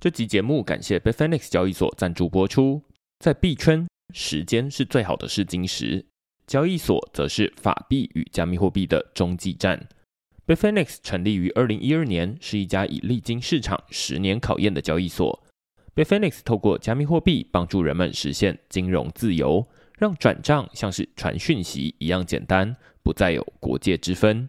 这集节目感谢 Bitfinex 交易所赞助播出。在币圈，时间是最好的试金石，交易所则是法币与加密货币的中继站。Bitfinex 成立于二零一二年，是一家已历经市场十年考验的交易所。Bitfinex 透过加密货币帮助人们实现金融自由，让转账像是传讯息一样简单，不再有国界之分。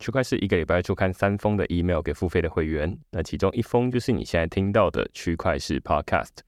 区块是一个礼拜出刊三封的 email 给付费的会员，那其中一封就是你现在听到的区块势 podcast。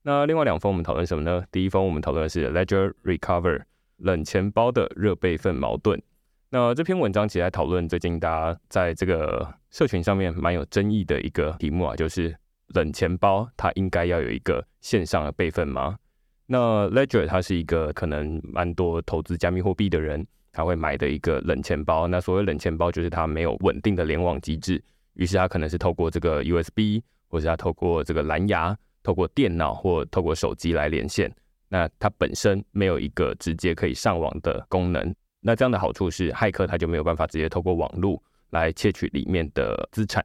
那另外两封我们讨论什么呢？第一封我们讨论的是 Ledger Recover 冷钱包的热备份矛盾。那这篇文章其实在讨论最近大家在这个社群上面蛮有争议的一个题目啊，就是冷钱包它应该要有一个线上的备份吗？那 Ledger 它是一个可能蛮多投资加密货币的人。他会买的一个冷钱包，那所谓冷钱包就是它没有稳定的联网机制，于是它可能是透过这个 USB，或是它透过这个蓝牙，透过电脑或透过手机来连线。那它本身没有一个直接可以上网的功能。那这样的好处是，骇客他就没有办法直接透过网络来窃取里面的资产。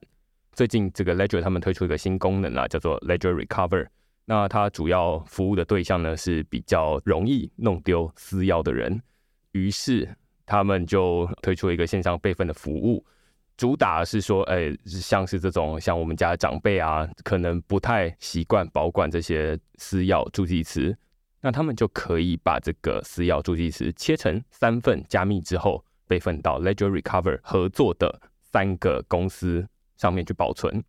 最近这个 Ledger 他们推出一个新功能啊，叫做 Ledger Recover。那它主要服务的对象呢是比较容易弄丢私钥的人。于是他们就推出了一个线上备份的服务，主打是说，哎，像是这种像我们家长辈啊，可能不太习惯保管这些私钥助记词，那他们就可以把这个私钥助记词切成三份加密之后，备份到 Ledger Recover 合作的三个公司上面去保存。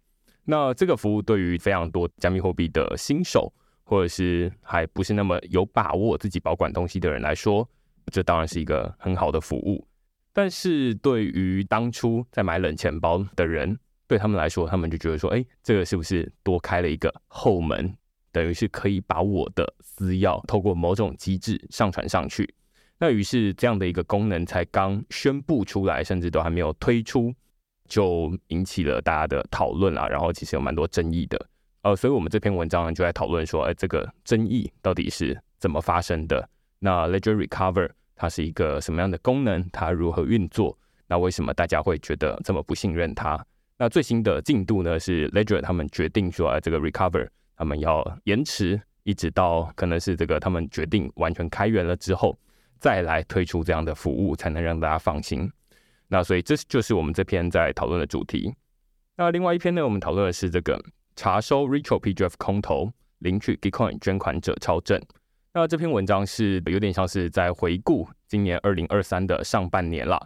那这个服务对于非常多加密货币的新手，或者是还不是那么有把握自己保管东西的人来说，这当然是一个很好的服务，但是对于当初在买冷钱包的人，对他们来说，他们就觉得说，哎，这个是不是多开了一个后门，等于是可以把我的私钥透过某种机制上传上去。那于是这样的一个功能才刚宣布出来，甚至都还没有推出，就引起了大家的讨论啊。然后其实有蛮多争议的，呃，所以我们这篇文章就在讨论说，哎，这个争议到底是怎么发生的？那 Ledger Recover 它是一个什么样的功能？它如何运作？那为什么大家会觉得这么不信任它？那最新的进度呢？是 Ledger 他们决定说，这个 Recover 他们要延迟，一直到可能是这个他们决定完全开源了之后，再来推出这样的服务，才能让大家放心。那所以这就是我们这篇在讨论的主题。那另外一篇呢，我们讨论的是这个查收 Retro PGF 空投，领取 Gitcoin 捐款者超证。那这篇文章是有点像是在回顾今年二零二三的上半年了。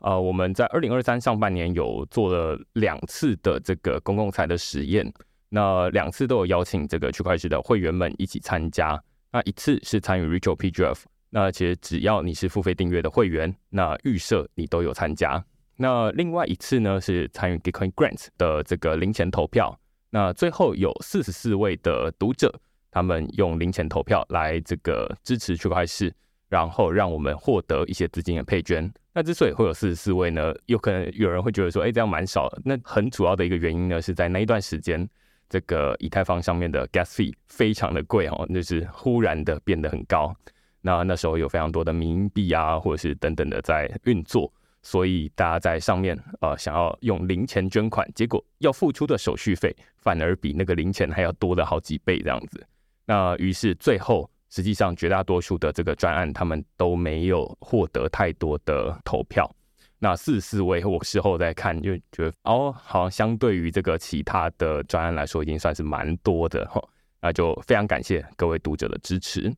呃，我们在二零二三上半年有做了两次的这个公共财的实验，那两次都有邀请这个区块势的会员们一起参加。那一次是参与 Retro PGF，那其实只要你是付费订阅的会员，那预设你都有参加。那另外一次呢是参与 g i t c o i n Grant 的这个零钱投票，那最后有四十四位的读者。他们用零钱投票来这个支持区块市，然后让我们获得一些资金的配捐。那之所以会有四十四位呢，有可能有人会觉得说，哎，这样蛮少。那很主要的一个原因呢，是在那一段时间，这个以太坊上面的 gas fee 非常的贵哦，就是忽然的变得很高。那那时候有非常多的冥币啊，或者是等等的在运作，所以大家在上面呃想要用零钱捐款，结果要付出的手续费反而比那个零钱还要多了好几倍这样子。那于是最后，实际上绝大多数的这个专案，他们都没有获得太多的投票。那四四位，我事后再看，就觉得哦，好像相对于这个其他的专案来说，已经算是蛮多的哈。那就非常感谢各位读者的支持。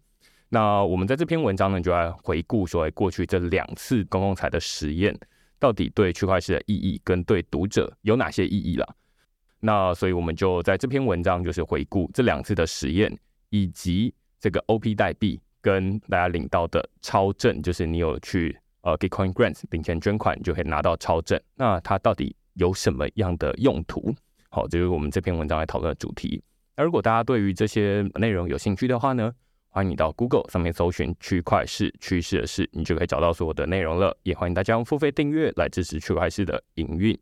那我们在这篇文章呢，就来回顾说，过去这两次公共财的实验，到底对区块链的意义跟对读者有哪些意义了？那所以我们就在这篇文章就是回顾这两次的实验，以及这个 OP 代币跟大家领到的超证，就是你有去呃 Gitcoin Grants 领钱捐款，你就可以拿到超证。那它到底有什么样的用途？好，这就是我们这篇文章来讨论的主题。那如果大家对于这些内容有兴趣的话呢，欢迎你到 Google 上面搜寻“区块势趋势的事”，你就可以找到所有的内容了。也欢迎大家用付费订阅来支持区块势的营运。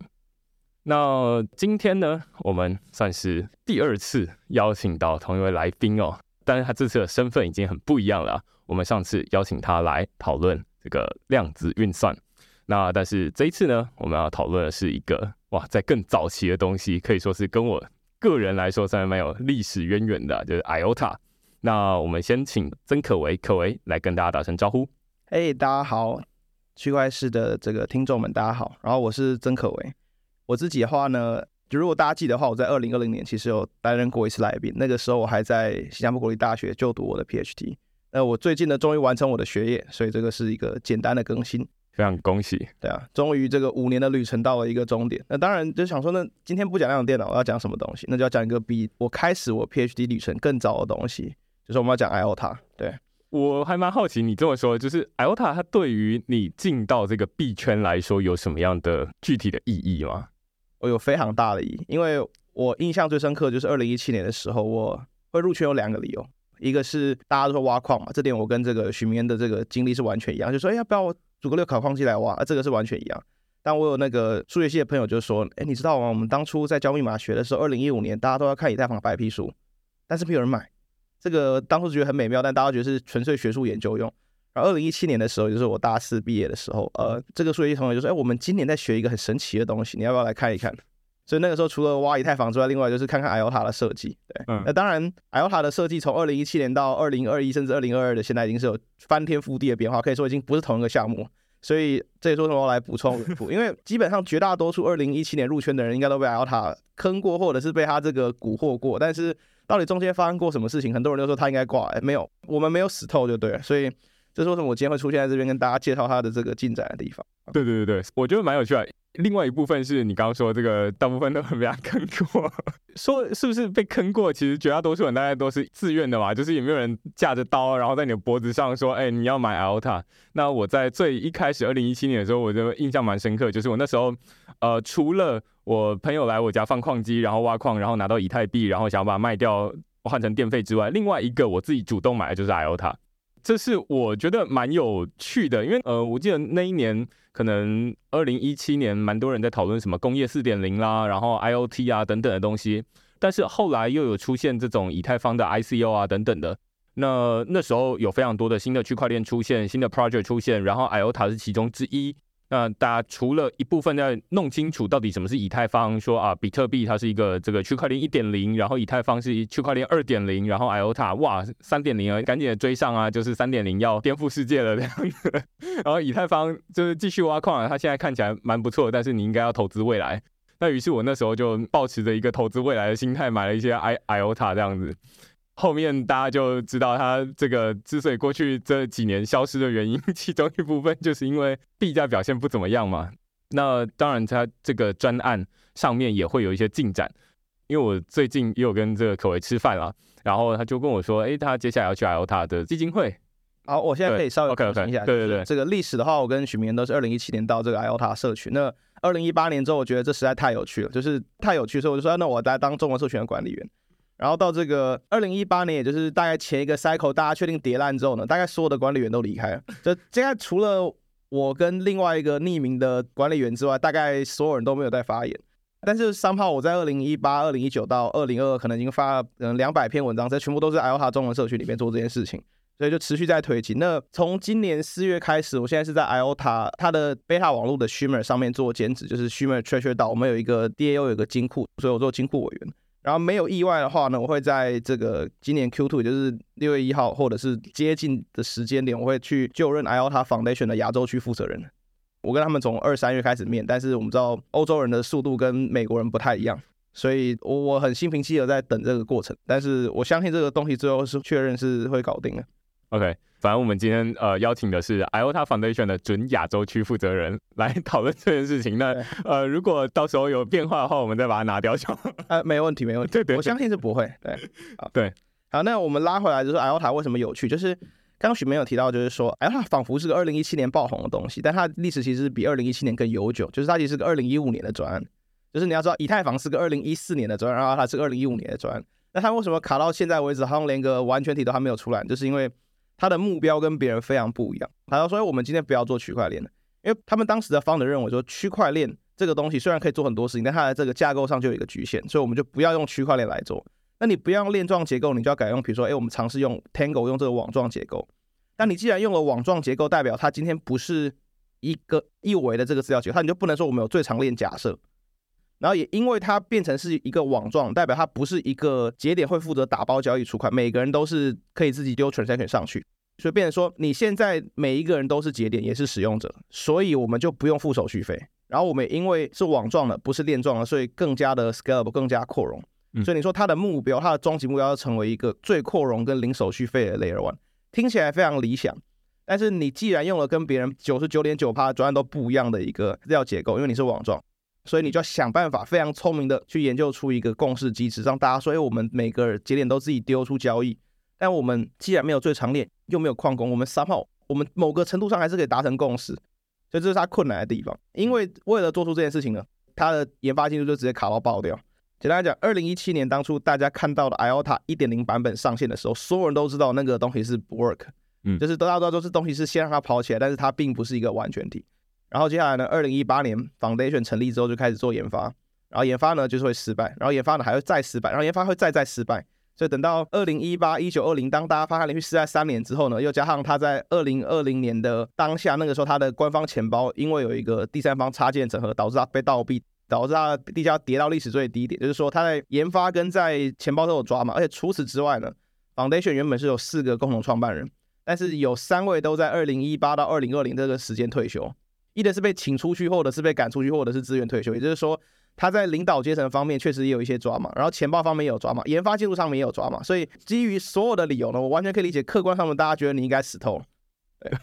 那今天呢，我们算是第二次邀请到同一位来宾哦，但是他这次的身份已经很不一样了。我们上次邀请他来讨论这个量子运算，那但是这一次呢，我们要讨论的是一个哇，在更早期的东西，可以说是跟我个人来说算是蛮有历史渊源的，就是 IOTA。那我们先请曾可为，可为来跟大家打声招呼。嘿大家好，区块势的这个听众们，大家好。然后我是曾可为，我自己的话呢，就如果大家记得的话，我在二零二零年其实有担任过一次来宾，那个时候我还在新加坡国立大学就读我的 PhD。那我最近呢，终于完成我的学业，所以这个是一个简单的更新。非常恭喜，对啊，终于这个五年的旅程到了一个终点。那当然就想说那，今天不讲量子电脑，我要讲什么东西？那就要讲一个比我开始我 PhD 旅程更早的东西，就是我们要讲 IOTA。对，我还蛮好奇你这么说，就是 IOTA 它对于你进到这个币圈来说有什么样的具体的意义吗？我有非常大的意义，因为我印象最深刻就是二零一七年的时候，我会入圈有两个理由，一个是大家都说挖矿嘛，这点我跟这个许明恩的这个经历是完全一样，就说哎要不要我。组个六考矿机来挖，啊，这个是完全一样。但我有那个数学系的朋友就说：“哎，你知道吗？我们当初在教密码学的时候，二零一五年大家都要看以太坊白皮书，但是没有人买。这个当初觉得很美妙，但大家觉得是纯粹学术研究用。然后二零一七年的时候，就是我大四毕业的时候，呃，这个数学系同学就说：‘哎，我们今年在学一个很神奇的东西，你要不要来看一看？’所以那个时候除了挖以太坊之外，另外就是看看 IOTA 的设计。对，嗯、那当然 IOTA 的设计从二零一七年到二零二一，甚至二零二二的现在已经是有翻天覆地的变化，可以说已经不是同一个项目。”所以这也说什么来补充，因为基本上绝大多数二零一七年入圈的人应该都被 IOTA 坑过，或者是被他这个蛊惑过。但是到底中间发生过什么事情，很多人都说他应该挂，哎，没有，我们没有死透就对了。所以这是为什么我今天会出现在这边跟大家介绍它的这个进展的地方。对对对对，我觉得蛮有趣的。另外一部分是你刚刚说这个，大部分都很被他坑过。说是不是被坑过？其实绝大多数人大家都是自愿的嘛，就是也没有人架着刀，然后在你的脖子上说：“哎，你要买 IOTA。”那我在最一开始二零一七年的时候，我就印象蛮深刻，就是我那时候，呃，除了我朋友来我家放矿机，然后挖矿，然后拿到以太币，然后想要把它卖掉换成电费之外，另外一个我自己主动买的就是 IOTA。这是我觉得蛮有趣的，因为呃，我记得那一年可能二零一七年，蛮多人在讨论什么工业四点零啦，然后 IoT 啊等等的东西，但是后来又有出现这种以太坊的 ICO 啊等等的，那那时候有非常多的新的区块链出现，新的 project 出现，然后 IOTA 是其中之一。那大家除了一部分在弄清楚到底什么是以太坊，说啊，比特币它是一个这个区块链一点零，然后以太坊是区块链二点零，然后 IOTA 哇三点零啊，赶紧追上啊，就是三点零要颠覆世界了这样子。然后以太坊就是继续挖矿啊，它现在看起来蛮不错，但是你应该要投资未来。那于是我那时候就抱持着一个投资未来的心态，买了一些 I IOTA 这样子。后面大家就知道，他这个之所以过去这几年消失的原因，其中一部分就是因为币价表现不怎么样嘛。那当然，他这个专案上面也会有一些进展。因为我最近也有跟这个可为吃饭了，然后他就跟我说：“哎，他接下来要去 IOTA 的基金会。”好，我现在可以稍微更新一下。对对对，这个历史的话，我跟许明恩都是二零一七年到这个 IOTA 社群。那二零一八年之后，我觉得这实在太有趣了，就是太有趣，所以我就说：“那我来当中文社群的管理员。”然后到这个二零一八年，也就是大概前一个 cycle，大家确定跌烂之后呢，大概所有的管理员都离开了。就现在除了我跟另外一个匿名的管理员之外，大概所有人都没有在发言。但是 somehow 我在二零一八、二零一九到二零二二，可能已经发了嗯两百篇文章，这全部都是 IOTA 中文社区里面做这件事情，所以就持续在推进。那从今年四月开始，我现在是在 IOTA 它的 beta 网络的 Shimmer 上面做兼职，就是 Shimmer Treasure 岛我们有一个 DAO 有一个金库，所以我做金库委员。然后没有意外的话呢，我会在这个今年 Q2，也就是六月一号，或者是接近的时间点，我会去就任 IOTA Foundation 的亚洲区负责人。我跟他们从二三月开始面，但是我们知道欧洲人的速度跟美国人不太一样，所以我我很心平气和在等这个过程。但是我相信这个东西最后是确认是会搞定的。OK，反正我们今天呃邀请的是 IOTA Foundation 的准亚洲区负责人来讨论这件事情。那呃，如果到时候有变化的话，我们再把它拿掉就。呃，没问题，没问题。对对，我相信是不会。对，好，对，好，那我们拉回来就是 IOTA 为什么有趣？就是刚刚许没有提到，就是说 IOTA 仿佛是个二零一七年爆红的东西，但它历史其实是比二零一七年更悠久，就是它其实是个二零一五年的专案。就是你要知道，以太坊是个二零一四年的专案，然后它是个二零一五年的专案。那它为什么卡到现在为止，好像连个完全体都还没有出来？就是因为他的目标跟别人非常不一样。他就说：“我们今天不要做区块链了，因为他们当时的 founder 认为说，区块链这个东西虽然可以做很多事情，但它的这个架构上就有一个局限，所以我们就不要用区块链来做。那你不要用链状结构，你就要改用，比如说，哎，我们尝试用 Tango 用这个网状结构。但你既然用了网状结构，代表它今天不是一个一维的这个资料结构，它你就不能说我们有最长链假设。然后也因为它变成是一个网状，代表它不是一个节点会负责打包交易出款，每个人都是可以自己丢 transaction 上去。”所以变成说，你现在每一个人都是节点，也是使用者，所以我们就不用付手续费。然后我们因为是网状的，不是链状的，所以更加的 scalable，更加扩容。所以你说它的目标，它的终极目标要成为一个最扩容跟零手续费的 Layer One，听起来非常理想。但是你既然用了跟别人九十九点九趴专案都不一样的一个资料结构，因为你是网状，所以你就要想办法非常聪明的去研究出一个共识机制，让大家说，哎，我们每个节点都自己丢出交易。但我们既然没有最长链，又没有矿工，我们 somehow 我们某个程度上还是可以达成共识，所以这是它困难的地方。因为为了做出这件事情呢，它的研发进度就直接卡到爆掉。简单来讲，二零一七年当初大家看到的 IOTA 一点零版本上线的时候，所有人都知道那个东西是不 work，嗯，就是大家都知道这东西是先让它跑起来，但是它并不是一个完全体。然后接下来呢，二零一八年 Foundation 成立之后就开始做研发，然后研发呢就是会失败，然后研发呢还会再失败，然后研发会再再失败。所以等到二零一八、一九、二零，当大家发现连续失败三年之后呢，又加上他在二零二零年的当下，那个时候他的官方钱包因为有一个第三方插件整合，导致他被盗币，导致他地价跌到历史最低点。就是说他在研发跟在钱包都有抓嘛。而且除此之外呢，Foundation 原本是有四个共同创办人，但是有三位都在二零一八到二零二零这个时间退休，一的是被请出去，或者是被赶出去，或者是自愿退休。也就是说。他在领导阶层方面确实也有一些抓嘛，然后钱包方面也有抓嘛，研发进度上面也有抓嘛，所以基于所有的理由呢，我完全可以理解客观上面大家觉得你应该死透了，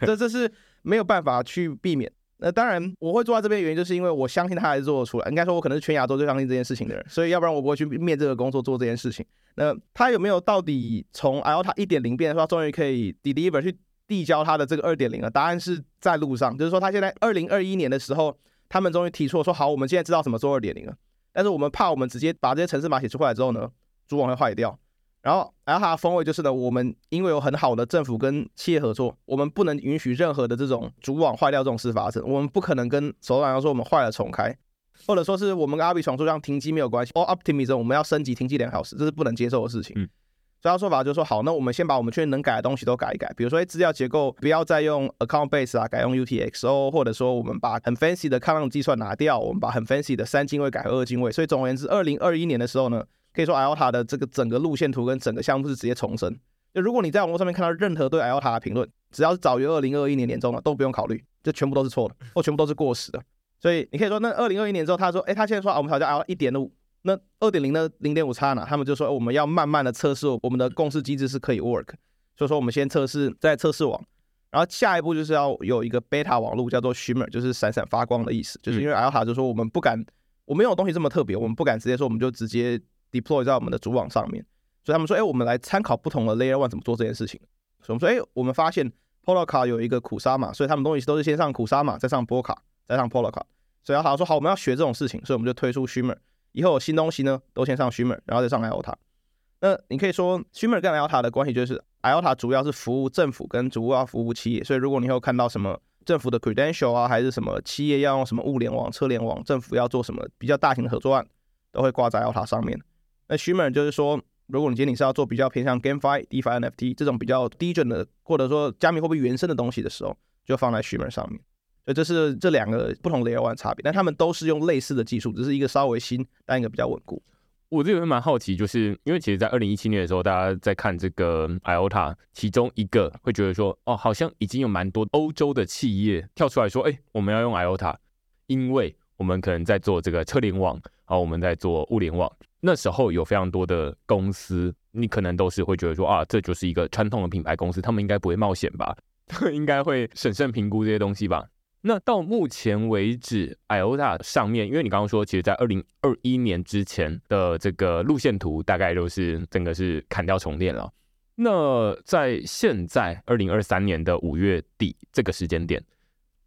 这这是没有办法去避免。那当然我会坐在这边的原因就是因为我相信他还是做得出来，应该说我可能是全亚洲最相信这件事情的人，所以要不然我不会去面这个工作做这件事情。那他有没有到底从 L 他一点零变成说终于可以 deliver 去递交他的这个二点零了？答案是在路上，就是说他现在二零二一年的时候。他们终于提出了说好，我们现在知道什么做二点零了，但是我们怕我们直接把这些城市码写出来之后呢，主网会坏掉。然后，然后它的风味就是呢，我们因为有很好的政府跟企业合作，我们不能允许任何的这种主网坏掉这种事发生。我们不可能跟手上要说我们坏了重开，或者说是我们跟阿比爽说让停机没有关系。哦，Optimism 我们要升级停机两小时，这是不能接受的事情。嗯所以他说法就是说，好，那我们先把我们确认能改的东西都改一改，比如说，资料结构不要再用 account base 啊，改用 UTXO，或者说我们把很 fancy 的抗浪计算拿掉，我们把很 fancy 的三进位改为二进位。所以总而言之，二零二一年的时候呢，可以说 IOTA 的这个整个路线图跟整个项目是直接重生。就如果你在网络上面看到任何对 IOTA 的评论，只要是早于二零二一年年中的，都不用考虑，这全部都是错的，或全部都是过时的。所以你可以说，那二零二一年之后，他说，哎，他现在说啊，我们调到 IOTA 一点五。那二点零的零点五差呢？他们就说我们要慢慢的测试我们的共识机制是可以 work，所以说我们先测试在测试网，然后下一步就是要有一个 beta 网络叫做 shimmer，就是闪闪发光的意思，就是因为 IOTA 就说我们不敢，我们有东西这么特别，我们不敢直接说我们就直接 deploy 在我们的主网上面，所以他们说，哎，我们来参考不同的 layer one 怎么做这件事情，所以我们说，哎，我们发现 Polkar 有一个 Kusama，所以他们东西都是先上 Kusama，再上波卡，再上 Polkar，所以 IOTA 说好，我们要学这种事情，所以我们就推出 shimmer。以后有新东西呢，都先上 Shimmer，然后再上 IOTA。那你可以说 Shimmer 跟 IOTA 的关系就是 IOTA 主要是服务政府跟主要服务企业，所以如果你以后看到什么政府的 credential 啊，还是什么企业要用什么物联网、车联网，政府要做什么比较大型的合作案，都会挂在 IOTA 上面。那 Shimmer 就是说，如果你今天你是要做比较偏向 GameFi、DeFi、NFT 这种比较低准的，或者说加密货币原生的东西的时候，就放在 Shimmer 上面。所以这是这两个不同 Layer One 差别，但他们都是用类似的技术，只是一个稍微新，但一个比较稳固。我这边蛮好奇，就是因为其实，在二零一七年的时候，大家在看这个 IOTA，其中一个会觉得说，哦，好像已经有蛮多欧洲的企业跳出来说，哎，我们要用 IOTA，因为我们可能在做这个车联网，然后我们在做物联网。那时候有非常多的公司你可能都是会觉得说啊，这就是一个传统的品牌公司，他们应该不会冒险吧？应该会审慎评估这些东西吧？那到目前为止，IOTA 上面，因为你刚刚说，其实在二零二一年之前的这个路线图，大概都是整个是砍掉重练了。那在现在二零二三年的五月底这个时间点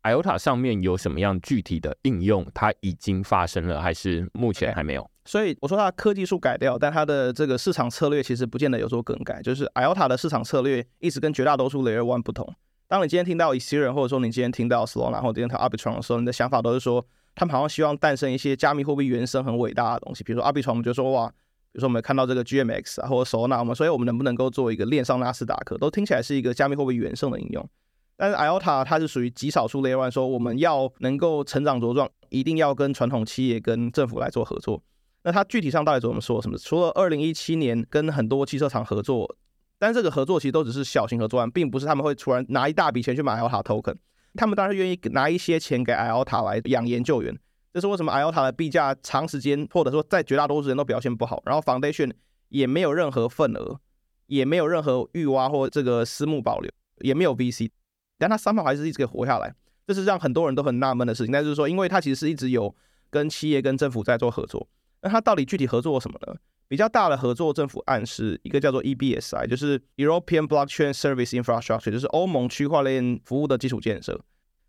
，IOTA 上面有什么样具体的应用？它已经发生了，还是目前还没有？所以我说它科技树改掉，但它的这个市场策略其实不见得有所更改。就是 IOTA 的市场策略一直跟绝大多数 Layer One 不同。当你今天听到 Ethereum，或者说你今天听到 Solana，或者今天听 Arbitrum 的时候，你的想法都是说，他们好像希望诞生一些加密货币原生很伟大的东西，比如说 Arbitrum，我们就说哇，比如说我们看到这个 GMX 啊，或者 Solana，我们所以我们能不能够做一个链上纳斯达克，都听起来是一个加密货币原生的应用。但是 IOTA 它是属于极少数 Layer One，说我们要能够成长茁壮，一定要跟传统企业、跟政府来做合作。那它具体上到底怎么说什么？除了二零一七年跟很多汽车厂合作。但这个合作其实都只是小型合作案，并不是他们会突然拿一大笔钱去买 IOTA token。他们当然愿意拿一些钱给 IOTA 来养研究员。这是为什么 IOTA 的币价长时间或者说在绝大多数人都表现不好，然后 Foundation 也没有任何份额，也没有任何预挖或这个私募保留，也没有 VC，但它三号还是一直可以活下来，这是让很多人都很纳闷的事情。但是说，因为它其实是一直有跟企业跟政府在做合作，那它到底具体合作什么呢？比较大的合作政府案是一个叫做 EBSI，就是 European Blockchain Service Infrastructure，就是欧盟区块链服务的基础建设。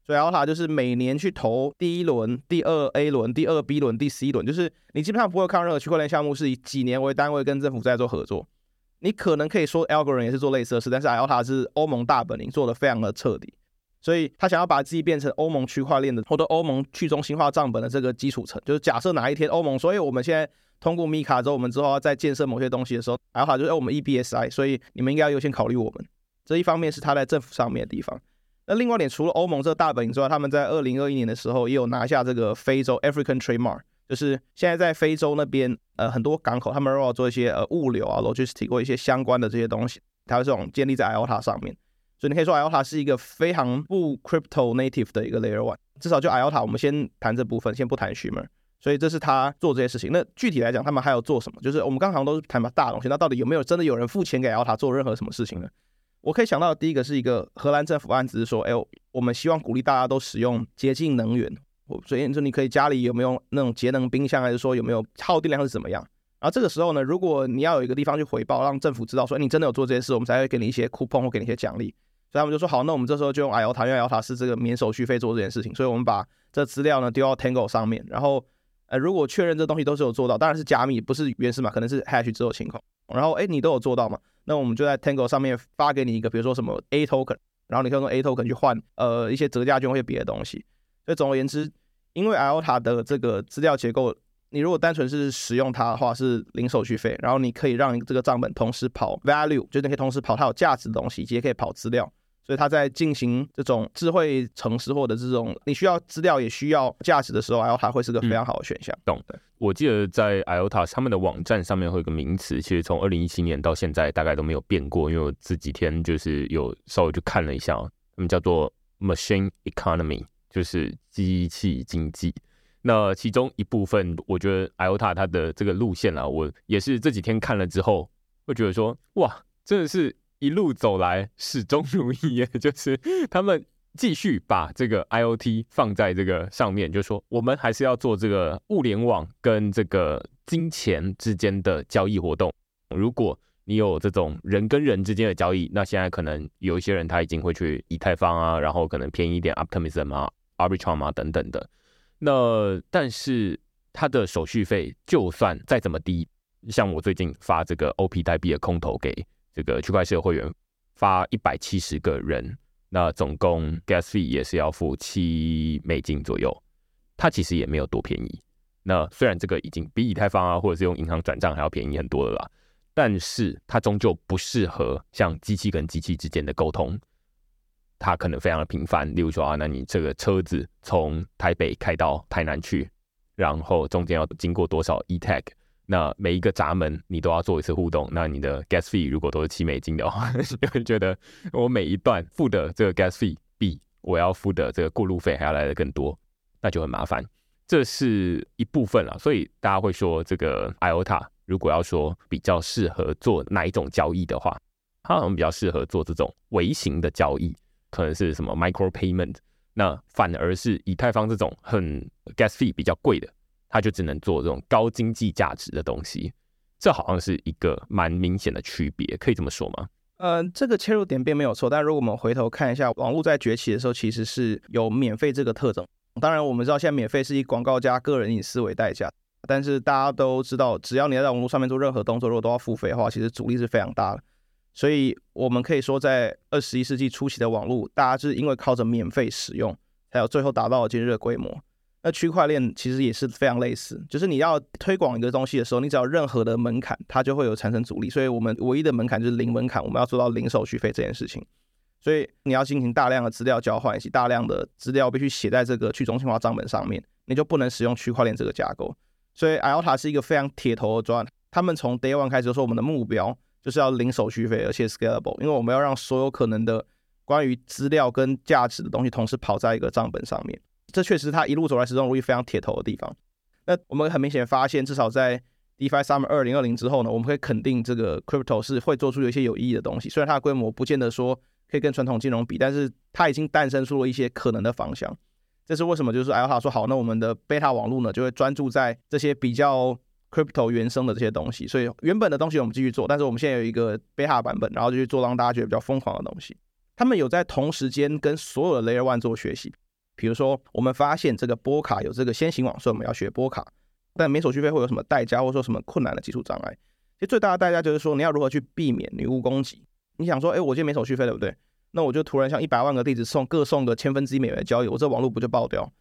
所以 Alta 就是每年去投第一轮、第二 A 轮、第二 B 轮、第 C 轮，就是你基本上不会看任何区块链项目是以几年为单位跟政府在做合作。你可能可以说 Algorand 也是做类似的事，但是 Alta 是欧盟大本营，做的非常的彻底。所以他想要把自己变成欧盟区块链的或者欧盟去中心化账本的这个基础层，就是假设哪一天欧盟，所以我们现在。通过米卡之后，我们之后要再建设某些东西的时候，IOTA 就是我们 EBSI，所以你们应该要优先考虑我们。这一方面是他在政府上面的地方。那另外一点，除了欧盟这个大本营之外，他们在二零二一年的时候也有拿下这个非洲 African Trademark，就是现在在非洲那边呃很多港口，他们都要做一些呃物流啊、logistics 或一些相关的这些东西，它会这种建立在 IOTA 上面。所以你可以说 IOTA 是一个非常不 crypto native 的一个 layer one。至少就 IOTA，我们先谈这部分，先不谈 Shimmer。所以这是他做这些事情。那具体来讲，他们还有做什么？就是我们刚刚都是谈嘛大东西，那到底有没有真的有人付钱给 IOTA 做任何什么事情呢？我可以想到的第一个是一个荷兰政府案子，是说，哎，我们希望鼓励大家都使用洁净能源。所以你说你可以家里有没有那种节能冰箱，还是说有没有耗电量是怎么样？然后这个时候呢，如果你要有一个地方去回报，让政府知道说，哎，你真的有做这些事，我们才会给你一些 coupon 或给你一些奖励。所以他们就说好，那我们这时候就用 IOTA，因为 IOTA 是这个免手续费做这件事情，所以我们把这资料呢丢到 Tango 上面，然后。呃，如果确认这东西都是有做到，当然是加密，不是原始码，可能是 hash 之后情况。然后，哎，你都有做到嘛？那我们就在 Tango 上面发给你一个，比如说什么 A token，然后你可以用 A token 去换呃一些折价券或者别的东西。所以总而言之，因为 IOTA 的这个资料结构，你如果单纯是使用它的话是零手续费，然后你可以让这个账本同时跑 value，就是你可以同时跑它有价值的东西，以及也可以跑资料。所以它在进行这种智慧城市或者这种你需要资料也需要价值的时候，IOTA 会是个非常好的选项。嗯、懂的。我记得在 IOTA 他们的网站上面会有个名词，其实从二零一七年到现在大概都没有变过。因为我这几天就是有稍微去看了一下，他们叫做 Machine Economy，就是机器经济。那其中一部分，我觉得 IOTA 它的这个路线啊，我也是这几天看了之后，会觉得说，哇，真的是。一路走来始终如一，也就是他们继续把这个 IoT 放在这个上面，就说我们还是要做这个物联网跟这个金钱之间的交易活动。如果你有这种人跟人之间的交易，那现在可能有一些人他已经会去以太坊啊，然后可能便宜一点 Optimism 啊、Arbitrum 啊等等的。那但是它的手续费就算再怎么低，像我最近发这个 OP 代币的空投给。这个区块链会员发一百七十个人，那总共 gas fee 也是要付七美金左右，它其实也没有多便宜。那虽然这个已经比以太坊啊，或者是用银行转账还要便宜很多了啦，但是它终究不适合像机器跟机器之间的沟通，它可能非常的频繁。例如说啊，那你这个车子从台北开到台南去，然后中间要经过多少 eTag？那每一个闸门你都要做一次互动，那你的 gas fee 如果都是七美金的话，就会觉得我每一段付的这个 gas fee 比我要付的这个过路费还要来的更多，那就很麻烦。这是一部分了，所以大家会说这个 IOTA 如果要说比较适合做哪一种交易的话，它好像比较适合做这种微型的交易，可能是什么 micro payment。那反而是以太坊这种很 gas fee 比较贵的，它就只能做这种高经济价值的东西。这好像是一个蛮明显的区别，可以这么说吗？呃，这个切入点并没有错，但如果我们回头看一下，网络在崛起的时候，其实是有免费这个特征。当然，我们知道现在免费是以广告加个人隐私为代价，但是大家都知道，只要你在网络上面做任何动作，如果都要付费的话，其实阻力是非常大的。所以，我们可以说，在二十一世纪初期的网络，大家就是因为靠着免费使用，才有最后达到了今日的规模。那区块链其实也是非常类似，就是你要推广一个东西的时候，你只要任何的门槛，它就会有产生阻力。所以我们唯一的门槛就是零门槛，我们要做到零手续费这件事情。所以你要进行大量的资料交换，以及大量的资料必须写在这个去中心化账本上面，你就不能使用区块链这个架构。所以 IOTA 是一个非常铁头的专案，他们从 Day One 开始就说我们的目标就是要零手续费，而且 Scalable，因为我们要让所有可能的关于资料跟价值的东西同时跑在一个账本上面。这确实他一路走来始终如一非常铁头的地方。那我们很明显发现，至少在 DeFi Summer 二零二零之后呢，我们可以肯定这个 Crypto 是会做出有一些有意义的东西。虽然它的规模不见得说可以跟传统金融比，但是它已经诞生出了一些可能的方向。这是为什么？就是 IOTA 说好，那我们的 Beta 网络呢，就会专注在这些比较 Crypto 原生的这些东西。所以原本的东西我们继续做，但是我们现在有一个 Beta 版本，然后就去做让大家觉得比较疯狂的东西。他们有在同时间跟所有的 Layer One 做学习。比如说，我们发现这个波卡有这个先行网，所以我们要学波卡。但免手续费会有什么代价，或者说什么困难的技术障碍？其实最大的代价就是说，你要如何去避免女巫攻击？你想说，哎，我今天免手续费，对不对？那我就突然向一百万个地址送各送个千分之一美元的交易，我这网络不就爆掉？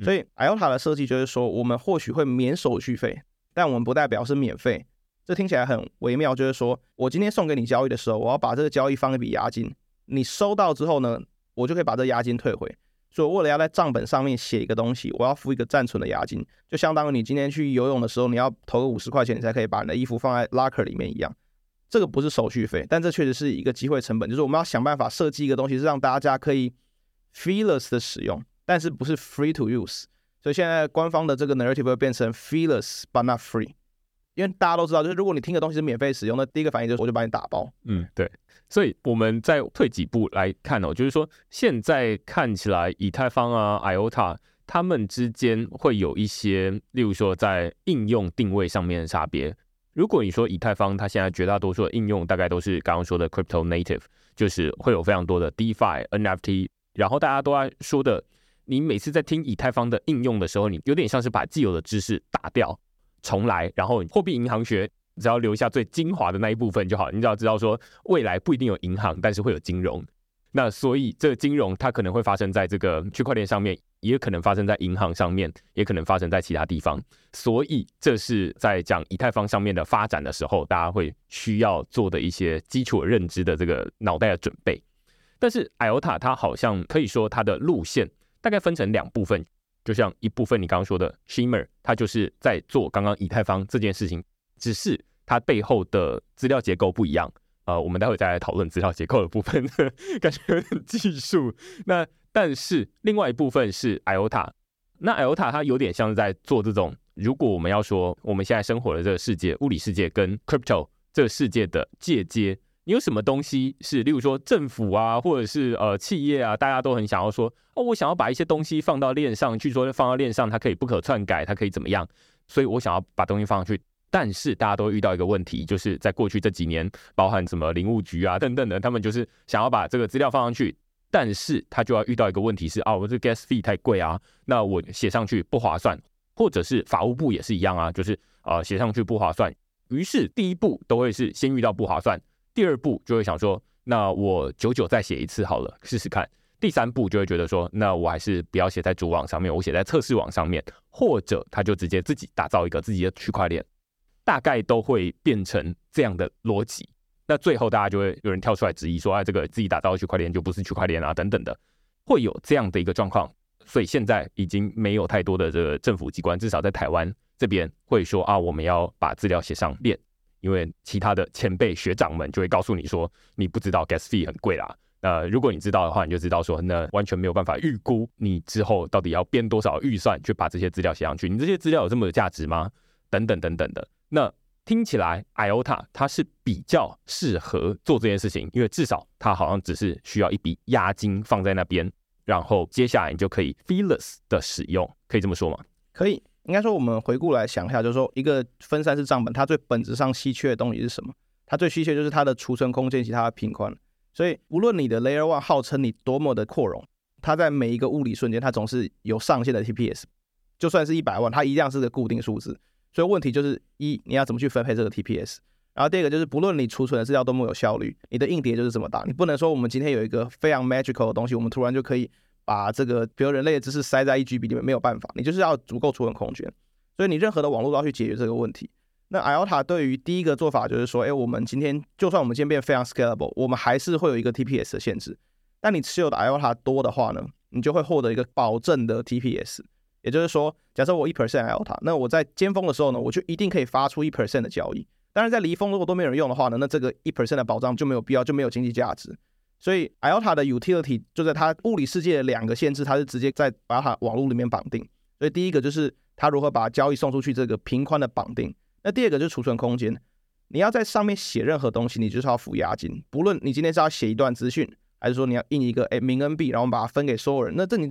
所以，IOTA 的设计就是说，我们或许会免手续费，但我们不代表是免费。这听起来很微妙，就是说我今天送给你交易的时候，我要把这个交易放一笔押金，你收到之后呢，我就可以把这押金退回。所以，为了要在账本上面写一个东西，我要付一个暂存的押金，就相当于你今天去游泳的时候，你要投个五十块钱，你才可以把你的衣服放在 locker 里面一样。这个不是手续费，但这确实是一个机会成本，就是我们要想办法设计一个东西，是让大家可以 feeless 的使用，但是不是 free to use。所以现在官方的这个 narrative 会变成 feeless but not free。因为大家都知道，就是如果你听的东西是免费使用，那第一个反应就是我就把你打包。嗯，对。所以我们再退几步来看哦，就是说现在看起来以太坊啊、IOTA 他们之间会有一些，例如说在应用定位上面的差别。如果你说以太坊它现在绝大多数的应用大概都是刚刚说的 crypto native，就是会有非常多的 DeFi、NFT，然后大家都在说的，你每次在听以太坊的应用的时候，你有点像是把既有的知识打掉。重来，然后货币银行学只要留下最精华的那一部分就好。你只要知道说，未来不一定有银行，但是会有金融。那所以这个金融它可能会发生在这个区块链上面，也可能发生在银行上面，也可能发生在其他地方。所以这是在讲以太坊上面的发展的时候，大家会需要做的一些基础认知的这个脑袋的准备。但是 IOTA 它好像可以说它的路线大概分成两部分。就像一部分你刚刚说的 Shimmer，它就是在做刚刚以太坊这件事情，只是它背后的资料结构不一样。呃，我们待会再来讨论资料结构的部分，感觉有点技术。那但是另外一部分是 IOTA，那 IOTA 它有点像是在做这种，如果我们要说我们现在生活的这个世界，物理世界跟 Crypto 这个世界的界接。你有什么东西是，例如说政府啊，或者是呃企业啊，大家都很想要说，哦，我想要把一些东西放到链上，据说放到链上它可以不可篡改，它可以怎么样？所以我想要把东西放上去。但是大家都遇到一个问题，就是在过去这几年，包含什么林务局啊等等的，他们就是想要把这个资料放上去，但是他就要遇到一个问题是，啊，我这 gas fee 太贵啊，那我写上去不划算，或者是法务部也是一样啊，就是啊写上去不划算，于是第一步都会是先遇到不划算。第二步就会想说，那我久久再写一次好了，试试看。第三步就会觉得说，那我还是不要写在主网上面，我写在测试网上面，或者他就直接自己打造一个自己的区块链，大概都会变成这样的逻辑。那最后大家就会有人跳出来质疑说，啊，这个自己打造的区块链就不是区块链啊，等等的，会有这样的一个状况。所以现在已经没有太多的这个政府机关，至少在台湾这边会说啊，我们要把资料写上链。因为其他的前辈学长们就会告诉你说，你不知道 gas fee 很贵啦。那如果你知道的话，你就知道说，那完全没有办法预估你之后到底要编多少预算去把这些资料写上去。你这些资料有这么有价值吗？等等等等的。那听起来 IOTA 它是比较适合做这件事情，因为至少它好像只是需要一笔押金放在那边，然后接下来你就可以 feeless 的使用，可以这么说吗？可以，应该说我们回顾来想一下，就是说一个分散式账本，它最本质上稀缺的东西是什么？它最稀缺就是它的储存空间及它的频宽。所以无论你的 Layer One 号称你多么的扩容，它在每一个物理瞬间，它总是有上限的 TPS。就算是一百万，它一样是个固定数字。所以问题就是一，你要怎么去分配这个 TPS？然后第二个就是，不论你储存的资料多么有效率，你的硬碟就是这么大。你不能说我们今天有一个非常 magical 的东西，我们突然就可以把这个比如人类的知识塞在一 GB 里面，没有办法。你就是要足够储存空间。所以你任何的网络都要去解决这个问题。那 IOTA 对于第一个做法就是说，哎，我们今天就算我们今天变非常 scalable，我们还是会有一个 TPS 的限制。但你持有的 IOTA 多的话呢，你就会获得一个保证的 TPS。也就是说，假设我一 percent IOTA，那我在尖峰的时候呢，我就一定可以发出一 percent 的交易。当然，在离峰如果都没有人用的话呢，那这个一 percent 的保障就没有必要，就没有经济价值。所以 IOTA 的 utility 就在它物理世界的两个限制，它是直接在把它网络里面绑定。所以第一个就是它如何把交易送出去这个平宽的绑定。那第二个就是储存空间，你要在上面写任何东西，你就是要付押金。不论你今天是要写一段资讯，还是说你要印一个诶明恩币，然后把它分给所有人，那这你。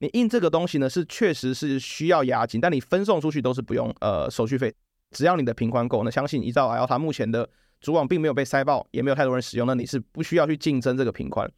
你印这个东西呢，是确实是需要押金，但你分送出去都是不用呃手续费，只要你的平宽够。那相信依照 IOTA 目前的主网并没有被塞爆，也没有太多人使用，那你是不需要去竞争这个频宽。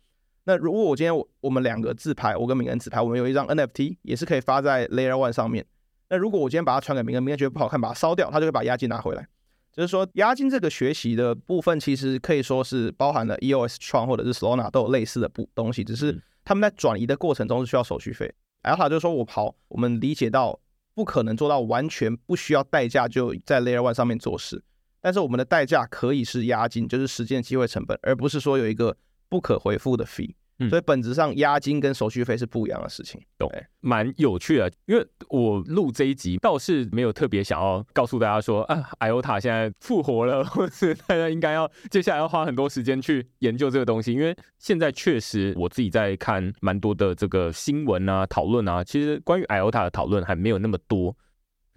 那如果我今天我，我们两个自拍，我跟明恩自拍，我们有一张 NFT 也是可以发在 Layer One 上面。那如果我今天把它传给明恩，明恩觉得不好看，把它烧掉，他就会把押金拿回来。就是说，押金这个学习的部分，其实可以说是包含了 EOS Tron 或者是 Solana 都有类似的不东西，只是。他们在转移的过程中是需要手续费。IOTA 就是说我跑，我们理解到不可能做到完全不需要代价就在 Layer One 上面做事，但是我们的代价可以是押金，就是时间机会成本，而不是说有一个不可回复的 fee。嗯，所以本质上押金跟手续费是不一样的事情，懂？蛮有趣的，因为我录这一集倒是没有特别想要告诉大家说啊，IOTA 现在复活了，或是大家应该要接下来要花很多时间去研究这个东西，因为现在确实我自己在看蛮多的这个新闻啊、讨论啊，其实关于 IOTA 的讨论还没有那么多，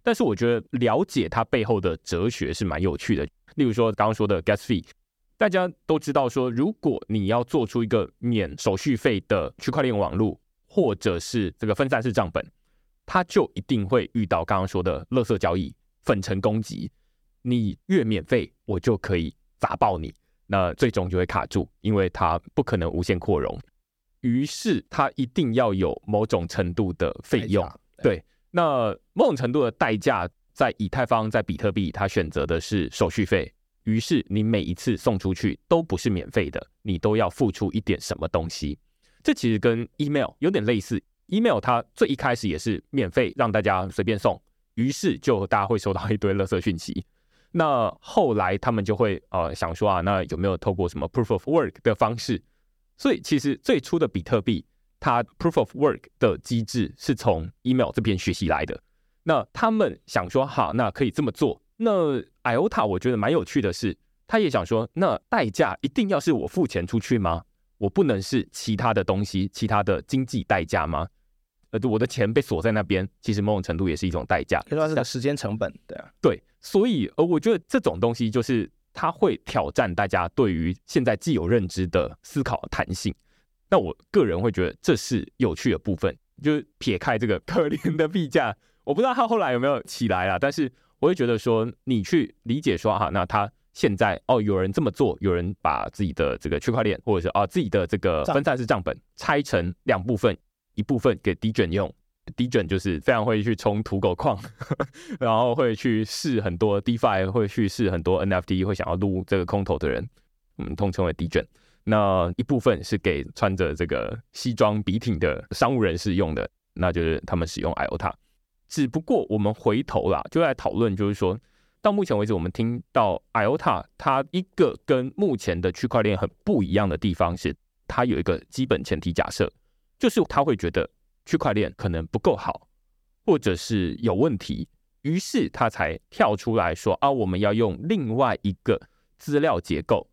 但是我觉得了解它背后的哲学是蛮有趣的，例如说刚刚说的 Gas Fee。大家都知道说，如果你要做出一个免手续费的区块链网络，或者是这个分散式账本，它就一定会遇到刚刚说的垃圾交易、粉尘攻击。你越免费，我就可以砸爆你，那最终就会卡住，因为它不可能无限扩容。于是它一定要有某种程度的费用。对，那某种程度的代价，在以太坊、在比特币，它选择的是手续费。于是你每一次送出去都不是免费的，你都要付出一点什么东西。这其实跟 email 有点类似，email 它最一开始也是免费让大家随便送，于是就大家会收到一堆垃圾讯息。那后来他们就会呃想说啊，那有没有透过什么 proof of work 的方式？所以其实最初的比特币它 proof of work 的机制是从 email 这边学习来的。那他们想说好，那可以这么做。那 IOTA 我觉得蛮有趣的是，他也想说，那代价一定要是我付钱出去吗？我不能是其他的东西，其他的经济代价吗？呃，我的钱被锁在那边，其实某种程度也是一种代价，可以说是个时间成本，对啊，对，所以呃，我觉得这种东西就是它会挑战大家对于现在既有认知的思考弹性。那我个人会觉得这是有趣的部分，就是撇开这个可怜的币价，我不知道它后来有没有起来啦，但是。我会觉得说，你去理解说哈，那他现在哦，有人这么做，有人把自己的这个区块链，或者是啊自己的这个分散式账本拆成两部分，一部分给 Degen 用，Degen 就是非常会去冲土狗矿，然后会去试很多 DeFi，会去试很多 NFT，会想要撸这个空投的人，我们通称为 Degen。那一部分是给穿着这个西装笔挺的商务人士用的，那就是他们使用 IOTA。只不过我们回头啦，就来讨论，就是说到目前为止，我们听到 IOTA 它一个跟目前的区块链很不一样的地方是，它有一个基本前提假设，就是他会觉得区块链可能不够好，或者是有问题，于是他才跳出来说啊，我们要用另外一个资料结构。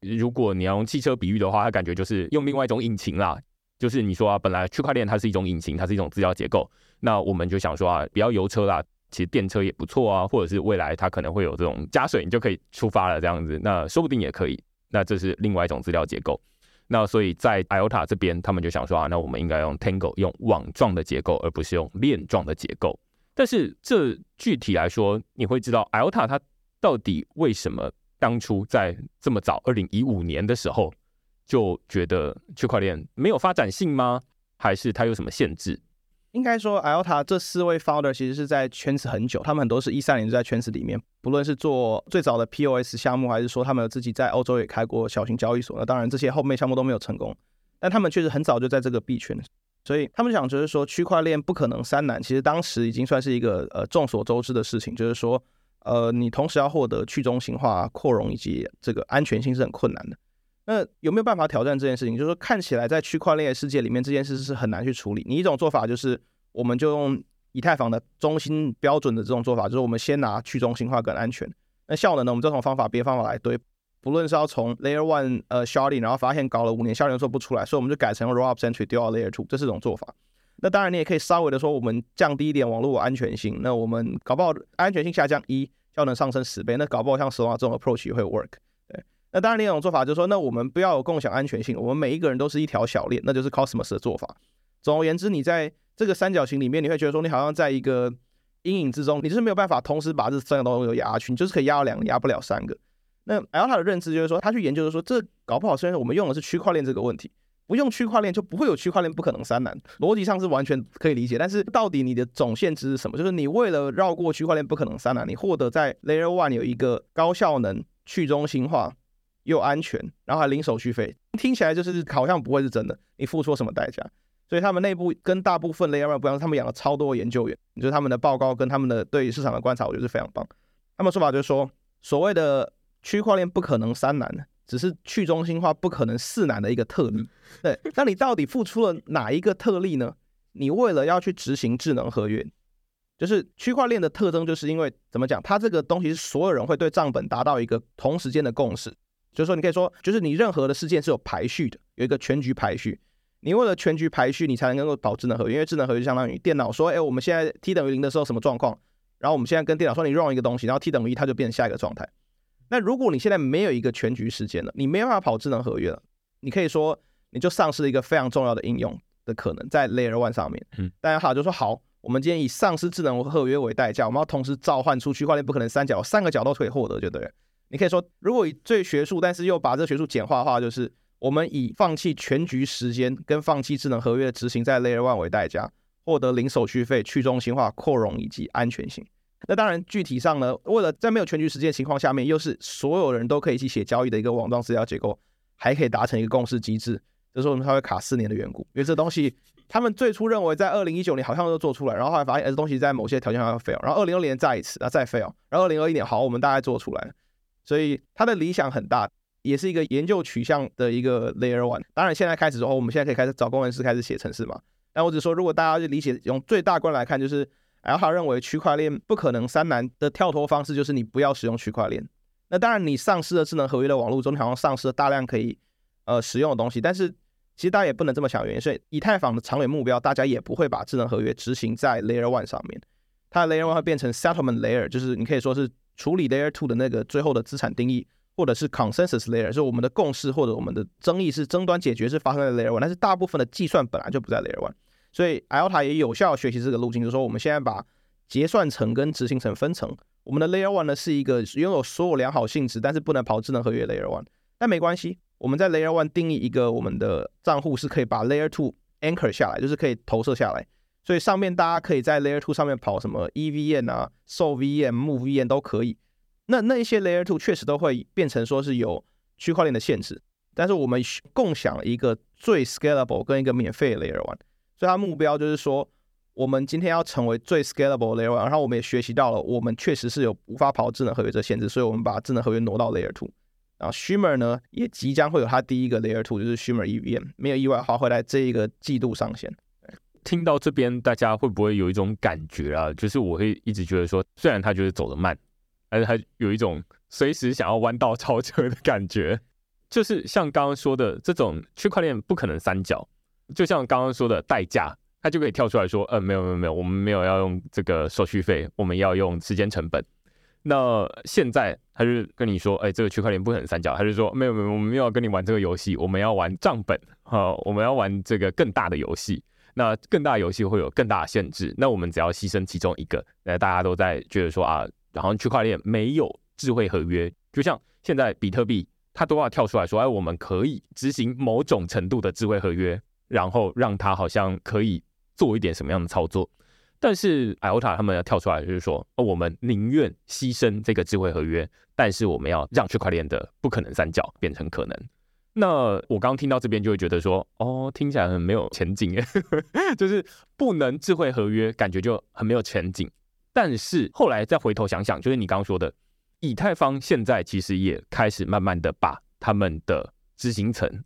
如果你要用汽车比喻的话，它感觉就是用另外一种引擎啦。就是你说啊，本来区块链它是一种引擎，它是一种资料结构。那我们就想说啊，不要油车啦，其实电车也不错啊，或者是未来它可能会有这种加水，你就可以出发了这样子，那说不定也可以。那这是另外一种资料结构。那所以在 IOTA 这边，他们就想说啊，那我们应该用 Tango 用网状的结构，而不是用链状的结构。但是这具体来说，你会知道 IOTA 它到底为什么当初在这么早二零一五年的时候就觉得区块链没有发展性吗？还是它有什么限制？应该说，Alta 这四位 founder 其实是在圈子很久，他们很多是一三年就在圈子里面，不论是做最早的 POS 项目，还是说他们自己在欧洲也开过小型交易所。那当然这些后面项目都没有成功，但他们确实很早就在这个币圈，所以他们想就是说区块链不可能三难，其实当时已经算是一个呃众所周知的事情，就是说呃你同时要获得去中心化、扩容以及这个安全性是很困难的。那有没有办法挑战这件事情？就是说，看起来在区块链世界里面，这件事是很难去处理。你一种做法就是，我们就用以太坊的中心标准的这种做法，就是我们先拿去中心化跟安全。那效能呢？我们这种方法别方法来堆。不论是要从 Layer One 呃 sharding，然后发现搞了五年效能做不出来，所以我们就改成 Rollup Century 丢到 Layer Two，这是一种做法。那当然，你也可以稍微的说，我们降低一点网络安全性。那我们搞不好安全性下降一，效能上升十倍，那搞不好像 s o l a 这种 approach 也会 work。对那当然，另一种做法就是说，那我们不要有共享安全性，我们每一个人都是一条小链，那就是 Cosmos 的做法。总而言之，你在这个三角形里面，你会觉得说，你好像在一个阴影之中，你就是没有办法同时把这三个东西都压下去，你就是可以压到两个，压不了三个。那 LTA 的认知就是说，他去研究就是说，这搞不好虽然我们用的是区块链这个问题，不用区块链就不会有区块链不可能三难，逻辑上是完全可以理解。但是到底你的总限制是什么？就是你为了绕过区块链不可能三难，你获得在 Layer One 有一个高效能去中心化。又安全，然后还零手续费，听起来就是好像不会是真的。你付出什么代价？所以他们内部跟大部分 Layer One 不一样，他们养了超多研究员。你觉得他们的报告跟他们的对市场的观察，我觉得是非常棒。他们说法就是说，所谓的区块链不可能三难，只是去中心化不可能四难的一个特例。对，那你到底付出了哪一个特例呢？你为了要去执行智能合约，就是区块链的特征，就是因为怎么讲，它这个东西是所有人会对账本达到一个同时间的共识。就是说，你可以说，就是你任何的事件是有排序的，有一个全局排序。你为了全局排序，你才能够保智能合约，因为智能合约相当于电脑说，哎，我们现在 t 等于零的时候什么状况，然后我们现在跟电脑说你 run 一个东西，然后 t 等于一，它就变成下一个状态。那如果你现在没有一个全局时间了，你没办法跑智能合约了，你可以说你就丧失了一个非常重要的应用的可能在 Layer One 上面。嗯，大家好，就说好，我们今天以丧失智能合约为代价，我们要同时召唤出区块链不可能三角，三个角都可以获得，就对了。你可以说，如果以最学术，但是又把这个学术简化的话，就是我们以放弃全局时间跟放弃智能合约的执行在 Layer One 为代价，获得零手续费、去中心化、扩容以及安全性。那当然，具体上呢，为了在没有全局时间的情况下面，又是所有人都可以一起写交易的一个网状资料结构，还可以达成一个共识机制，这是为什么它会卡四年的缘故。因为这东西，他们最初认为在二零一九年好像都做出来，然后后来发现，哎，这东西在某些条件下要 fail，然后二零二零年再一次，啊再 fail，然后二零二一年好，我们大概做出来。所以他的理想很大，也是一个研究取向的一个 Layer One。当然，现在开始之后，我们现在可以开始找工程师开始写程式嘛。但我只说，如果大家去理解用最大观来看，就是 Alpha 认为区块链不可能三难的跳脱方式，就是你不要使用区块链。那当然，你丧失了智能合约的网络中，你好像丧失了大量可以呃使用的东西。但是其实大家也不能这么想，原因是以太坊的长远目标，大家也不会把智能合约执行在 Layer One 上面。它的 Layer One 会变成 Settlement Layer，就是你可以说是。处理 Layer Two 的那个最后的资产定义，或者是 Consensus Layer，就是我们的共识或者我们的争议是争端解决是发生在 Layer One，但是大部分的计算本来就不在 Layer One，所以 IOTA 也有效学习这个路径，就是说我们现在把结算层跟执行层分层，我们的 Layer One 呢是一个拥有所有良好性质，但是不能跑智能合约 Layer One，但没关系，我们在 Layer One 定义一个我们的账户是可以把 Layer Two anchor 下来，就是可以投射下来。所以上面大家可以在 Layer Two 上面跑什么 EVM 啊、Sol VM、Move VM 都可以。那那一些 Layer Two 确实都会变成说是有区块链的限制，但是我们共享了一个最 scalable 跟一个免费的 Layer One。所以它目标就是说，我们今天要成为最 scalable Layer 然后我们也学习到了，我们确实是有无法跑智能合约这限制，所以我们把智能合约挪到 Layer Two。然后 Shimmer 呢，也即将会有它第一个 Layer Two，就是 Shimmer EVM，没有意外的话会在这一个季度上线。听到这边，大家会不会有一种感觉啊？就是我会一直觉得说，虽然他觉得走得慢，但是他有一种随时想要弯道超车的感觉。就是像刚刚说的，这种区块链不可能三角，就像刚刚说的代价，他就可以跳出来说，呃，没有没有没有，我们没有要用这个手续费，我们要用时间成本。那现在他就跟你说，哎，这个区块链不可能三角，他就说没有没有，我们没有要跟你玩这个游戏，我们要玩账本，好，我们要玩这个更大的游戏。那更大的游戏会有更大的限制，那我们只要牺牲其中一个，那大家都在觉得说啊，然后区块链没有智慧合约，就像现在比特币，它都要跳出来说，哎，我们可以执行某种程度的智慧合约，然后让他好像可以做一点什么样的操作。但是 IOTA 他们要跳出来，就是说，哦，我们宁愿牺牲这个智慧合约，但是我们要让区块链的不可能三角变成可能。那我刚听到这边就会觉得说，哦，听起来很没有前景耶，就是不能智慧合约，感觉就很没有前景。但是后来再回头想想，就是你刚刚说的，以太坊现在其实也开始慢慢的把他们的执行层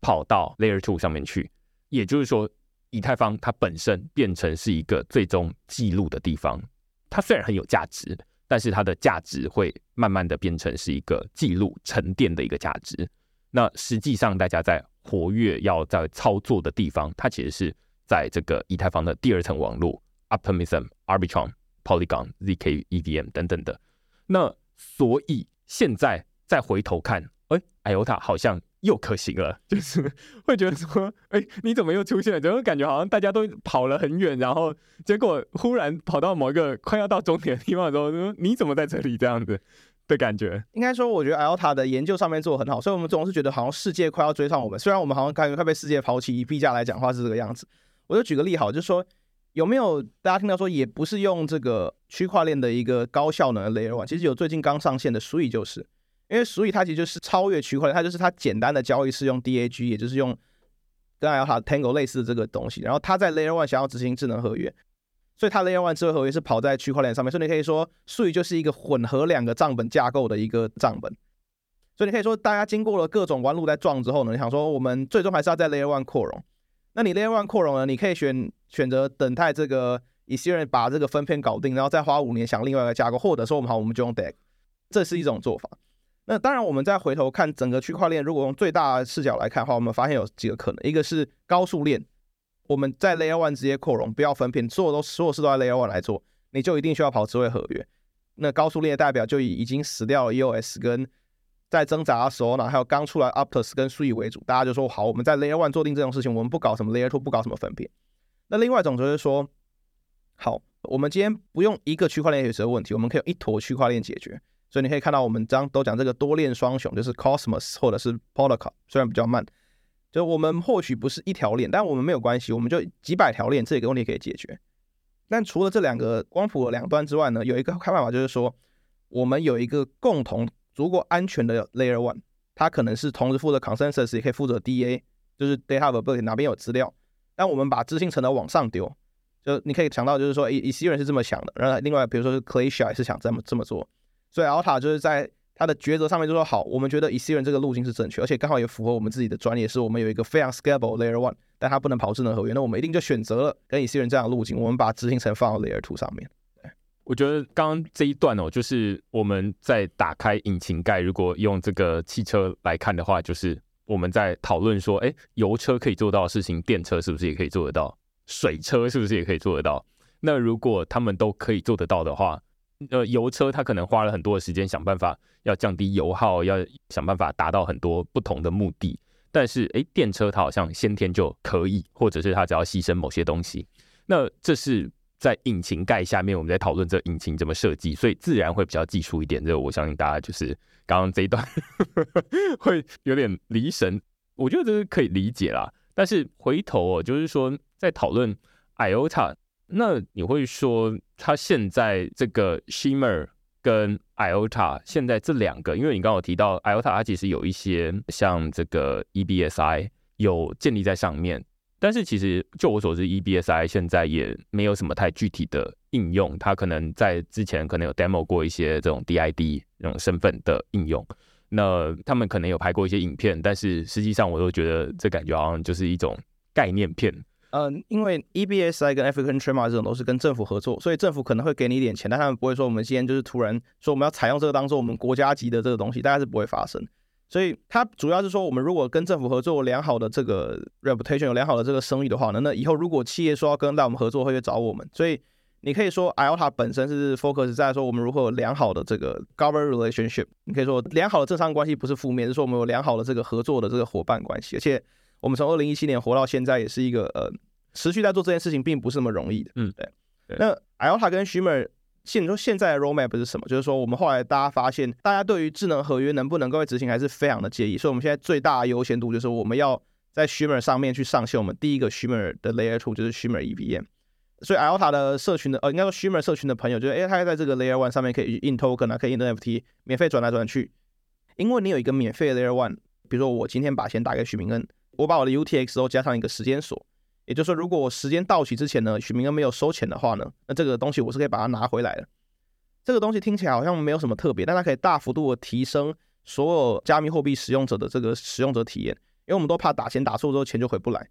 跑到 Layer Two 上面去，也就是说。以太坊它本身变成是一个最终记录的地方，它虽然很有价值，但是它的价值会慢慢的变成是一个记录沉淀的一个价值。那实际上大家在活跃要在操作的地方，它其实是在这个以太坊的第二层网络，Optimism、Arbitrum、Polygon、zk EVM 等等的。那所以现在再回头看，哎，IOTA 好像。又可行了，就是 会觉得说，哎、你怎么又出现了？怎么感觉好像大家都跑了很远，然后结果忽然跑到某一个快要到终点的地方的时候，说你怎么在这里？这样子的感觉。应该说，我觉得 IOTA 的研究上面做得很好，所以我们总是觉得好像世界快要追上我们。虽然我们好像感觉快被世界抛弃，以币价来讲话是这个样子。我就举个例好，就是说有没有大家听到说，也不是用这个区块链的一个高效能的 Layer One，其实有最近刚上线的 Sui 就是。因为所以它其实就是超越区块链，它就是它简单的交易是用 DAG，也就是用跟 IOTA Tango 类似的这个东西。然后它在 Layer One 想要执行智能合约，所以它 Layer One 智慧合约是跑在区块链上面。所以你可以说，所以就是一个混合两个账本架构的一个账本。所以你可以说，大家经过了各种弯路在撞之后呢，你想说我们最终还是要在 Layer One 扩容。那你 Layer One 扩容呢，你可以选选择等待这个以太坊把这个分片搞定，然后再花五年想另外一个架构，或者说我们好，我们就用 DAG，这是一种做法。那当然，我们再回头看整个区块链，如果用最大的视角来看的话，我们发现有几个可能：一个是高速链，我们在 Layer One 直接扩容，不要分片，所有都所有事都在 Layer One 来做，你就一定需要跑智慧合约。那高速链代表就以已经死掉了 EOS 跟在挣扎的时候呢，还有刚出来 Aptos 跟 Sui 为主，大家就说好，我们在 Layer One 做定这种事情，我们不搞什么 Layer Two，不搞什么分片。那另外一种就是说，好，我们今天不用一个区块链解决问题，我们可以用一坨区块链解决。所以你可以看到，我们刚都讲这个多链双雄，就是 Cosmos 或者是 Polkadot，虽然比较慢，就我们或许不是一条链，但我们没有关系，我们就几百条链，这个问题可以解决。但除了这两个光谱的两端之外呢，有一个看办法就是说，我们有一个共同足够安全的 Layer One，它可能是同时负责 Consensus，也可以负责 DA，就是 Data a b i l i t y 哪边有资料，但我们把知情层的往上丢，就你可以想到就是说，以以人是这么想的，然后另外比如说是 Glacier 也是想这么这么做。所以 IOTA 就是在它的抉择上面就说好，我们觉得 Ethereum 这个路径是正确，而且刚好也符合我们自己的专业，是我们有一个非常 scalable Layer One，但它不能跑智能合约，那我们一定就选择了跟 Ethereum 这样的路径，我们把执行层放到 Layer Two 上面。我觉得刚刚这一段哦，就是我们在打开引擎盖，如果用这个汽车来看的话，就是我们在讨论说，哎，油车可以做到的事情，电车是不是也可以做得到？水车是不是也可以做得到？那如果他们都可以做得到的话，呃，油车它可能花了很多的时间想办法要降低油耗，要想办法达到很多不同的目的。但是，诶，电车它好像先天就可以，或者是它只要牺牲某些东西。那这是在引擎盖下面，我们在讨论这引擎怎么设计，所以自然会比较技术一点。这个我相信大家就是刚刚这一段 会有点离神，我觉得这是可以理解啦。但是回头哦，就是说在讨论 IOTA。那你会说，它现在这个 Shimmer 跟 IOTA 现在这两个，因为你刚刚有提到 IOTA，它其实有一些像这个 EBSI 有建立在上面，但是其实就我所知，EBSI 现在也没有什么太具体的应用，它可能在之前可能有 demo 过一些这种 DID 这种身份的应用，那他们可能有拍过一些影片，但是实际上我都觉得这感觉好像就是一种概念片。嗯，因为 EBSI 跟 African Trade Mark 这种都是跟政府合作，所以政府可能会给你一点钱，但他们不会说我们今天就是突然说我们要采用这个当做我们国家级的这个东西，大概是不会发生。所以它主要是说，我们如果跟政府合作良好的这个 reputation 有良好的这个声誉的话呢，那以后如果企业说要跟到我们合作，会去找我们。所以你可以说 IOTA 本身是 focus 在说我们如何有良好的这个 government relationship。你可以说良好的政商关系不是负面，是说我们有良好的这个合作的这个伙伴关系。而且我们从二零一七年活到现在，也是一个呃持续在做这件事情，并不是那么容易的。嗯，对。对那 IOTA 跟 Shimmer。现你说现在的 roadmap 是什么？就是说，我们后来大家发现，大家对于智能合约能不能够被执行，还是非常的介意。所以，我们现在最大的优先度就是我们要在 Shimmer 上面去上线我们第一个 Shimmer 的 Layer Two，就是 Shimmer EVM。所以，IOTA 的社群的呃，应该说 Shimmer 社群的朋友，就是哎，他在这个 Layer One 上面可以 int token 啊，可以 int NFT，免费转来转去。因为你有一个免费的 Layer One，比如说我今天把钱打给许明恩，我把我的 UTXO 加上一个时间锁。也就是说，如果我时间到期之前呢，许明恩没有收钱的话呢，那这个东西我是可以把它拿回来的。这个东西听起来好像没有什么特别，但它可以大幅度的提升所有加密货币使用者的这个使用者体验，因为我们都怕打钱打错之后钱就回不来。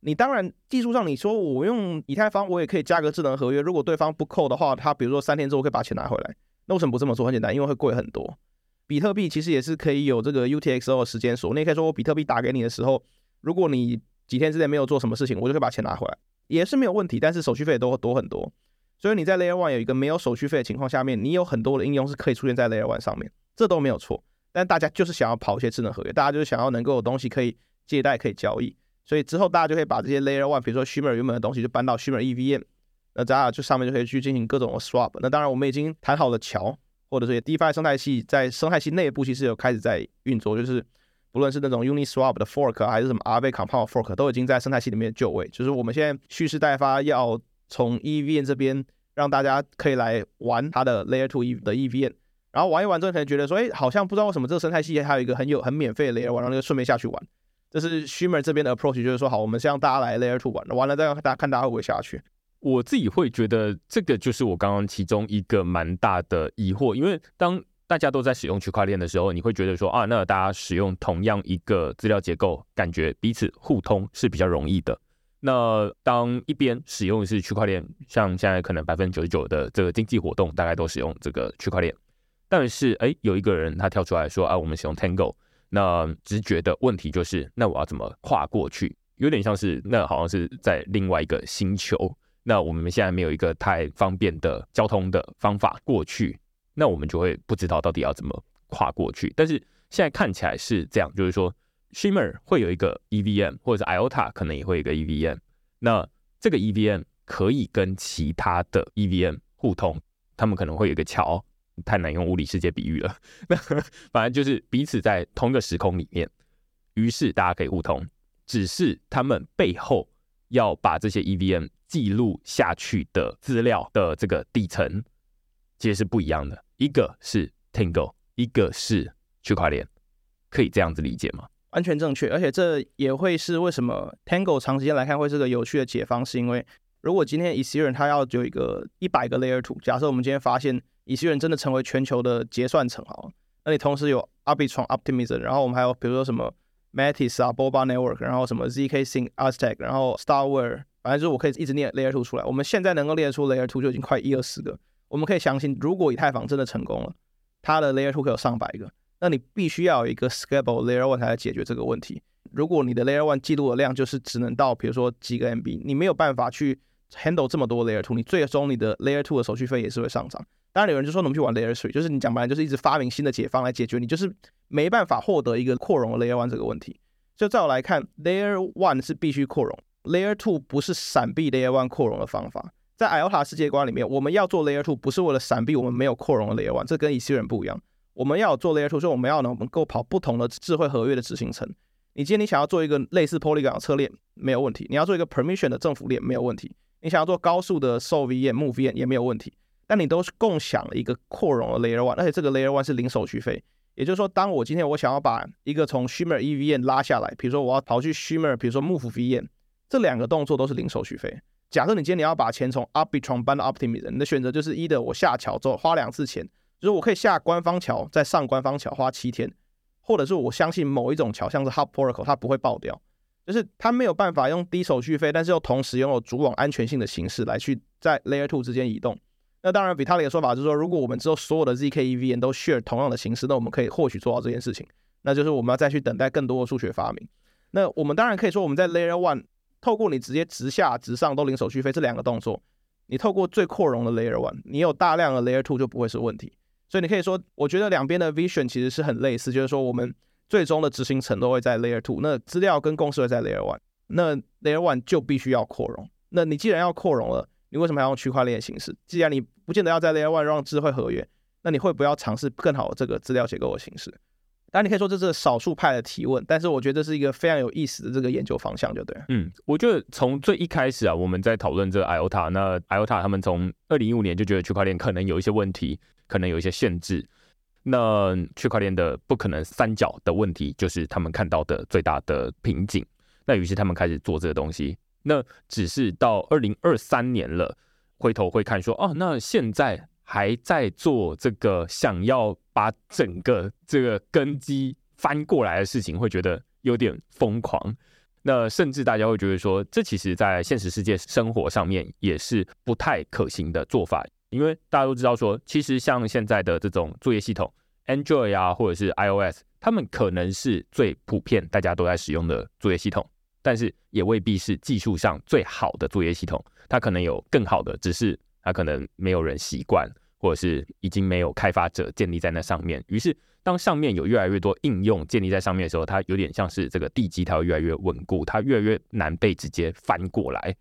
你当然技术上你说我用以太坊我也可以加个智能合约，如果对方不扣的话，他比如说三天之后可以把钱拿回来，那为什么不这么做？很简单，因为会贵很多。比特币其实也是可以有这个 UTXO 的时间锁，你也可以说我比特币打给你的时候，如果你几天之内没有做什么事情，我就可以把钱拿回来，也是没有问题，但是手续费都会多很多。所以你在 Layer One 有一个没有手续费的情况下面，你有很多的应用是可以出现在 Layer One 上面，这都没有错。但大家就是想要跑一些智能合约，大家就是想要能够有东西可以借贷、可以交易。所以之后大家就可以把这些 Layer One，比如说 Shimmer 原本的东西，就搬到 Shimmer EVM，那咱俩就上面就可以去进行各种 swap。那当然我们已经谈好了桥，或者说 DeFi 生态系在生态系内部其实有开始在运作，就是不论是那种 Uniswap 的 fork 还是什么 Aave Compound fork，都已经在生态系里面就位。就是我们现在蓄势待发，要从 EVM 这边。让大家可以来玩它的 Layer Two 的 EVM，然后玩一玩之后，可能觉得说，哎，好像不知道为什么这个生态系还有一个很有很免费的 Layer 然后就顺便下去玩。这是 Shimmer 这边的 approach，就是说，好，我们先让大家来 Layer Two 玩，完了再让大家看大家会不会下去。我自己会觉得这个就是我刚刚其中一个蛮大的疑惑，因为当大家都在使用区块链的时候，你会觉得说，啊，那大家使用同样一个资料结构，感觉彼此互通是比较容易的。那当一边使用的是区块链，像现在可能百分之九十九的这个经济活动大概都使用这个区块链，但是哎，有一个人他跳出来说啊，我们使用 Tango，那直觉的问题就是，那我要怎么跨过去？有点像是那好像是在另外一个星球，那我们现在没有一个太方便的交通的方法过去，那我们就会不知道到底要怎么跨过去。但是现在看起来是这样，就是说。Shimmer 会有一个 EVM，或者是 IOTA 可能也会有一个 EVM。那这个 EVM 可以跟其他的 EVM 互通，他们可能会有一个桥，太难用物理世界比喻了。那反正就是彼此在同一个时空里面，于是大家可以互通。只是他们背后要把这些 EVM 记录下去的资料的这个底层，其实是不一样的。一个是 Tango，一个是区块链，可以这样子理解吗？完全正确，而且这也会是为什么 Tango 长时间来看会是个有趣的解方，是因为如果今天 Ethereum 它要有一个一百个 Layer Two，假设我们今天发现 Ethereum 真的成为全球的结算层哈，那你同时有 Arbitrum Optimism，然后我们还有比如说什么 Metis 啊、Boba Network，然后什么 ZK Sync、Aztec，然后 Starware，反正就是我可以一直念 Layer Two 出来。我们现在能够列出 Layer Two 就已经快一二十个，我们可以相信，如果以太坊真的成功了，它的 Layer Two 可有上百个。那你必须要有一个 scalable Layer One 才来解决这个问题。如果你的 Layer One 记录的量就是只能到，比如说几个 MB，你没有办法去 handle 这么多 Layer Two，你最终你的 Layer Two 的手续费也是会上涨。当然有人就说，我们去玩 Layer Three，就是你讲白了就是一直发明新的解方来解决，你就是没办法获得一个扩容的 Layer One 这个问题。就在我来看，Layer One 是必须扩容，Layer Two 不是闪避 Layer One 扩容的方法。在 IOTA 世界观里面，我们要做 Layer Two 不是为了闪避我们没有扩容的 Layer One，这跟以太人不一样。我们要做 Layer Two，所以我们要能够跑不同的智慧合约的执行层。你今天你想要做一个类似 Polygon 的侧链，没有问题；你要做一个 Permission 的政府链，没有问题；你想要做高速的 Sol VM、Move VM 也没有问题。但你都是共享了一个扩容的 Layer One，而且这个 Layer One 是零手续费。也就是说，当我今天我想要把一个从 Shimmer EVM 拉下来，比如说我要跑去 Shimmer，比如说 Move VM，这两个动作都是零手续费。假设你今天你要把钱从 Arbitrum 搬到 Optimism，你的选择就是一的我下桥之后花两次钱。就是我可以下官方桥，再上官方桥花七天，或者是我相信某一种桥，像是 Hub Protocol，它不会爆掉，就是它没有办法用低手续费，但是又同时拥有主网安全性的形式来去在 Layer Two 之间移动。那当然，比特币的说法就是说，如果我们之后所有的 ZK EVM 都 share 同样的形式，那我们可以或许做到这件事情。那就是我们要再去等待更多的数学发明。那我们当然可以说，我们在 Layer One 透过你直接直下直上都零手续费这两个动作，你透过最扩容的 Layer One，你有大量的 Layer Two 就不会是问题。所以你可以说，我觉得两边的 vision 其实是很类似，就是说我们最终的执行层都会在 Layer Two，那资料跟公式会在 Layer One，那 Layer One 就必须要扩容。那你既然要扩容了，你为什么要用区块链形式？既然你不见得要在 Layer One 让智慧合约，那你会不要尝试更好的这个资料结构的形式？当然你可以说这是少数派的提问，但是我觉得这是一个非常有意思的这个研究方向，就对。嗯，我觉得从最一开始啊，我们在讨论这个 IOTA，那 IOTA 他们从二零一五年就觉得区块链可能有一些问题，可能有一些限制。那区块链的不可能三角的问题，就是他们看到的最大的瓶颈。那于是他们开始做这个东西。那只是到二零二三年了，回头会看说，哦，那现在还在做这个想要把整个这个根基翻过来的事情，会觉得有点疯狂。那甚至大家会觉得说，这其实在现实世界生活上面也是不太可行的做法，因为大家都知道说，其实像现在的这种作业系统，Android 啊，或者是 iOS，他们可能是最普遍大家都在使用的作业系统。但是也未必是技术上最好的作业系统，它可能有更好的，只是它可能没有人习惯，或者是已经没有开发者建立在那上面。于是，当上面有越来越多应用建立在上面的时候，它有点像是这个地基，它会越来越稳固，它越来越难被直接翻过来。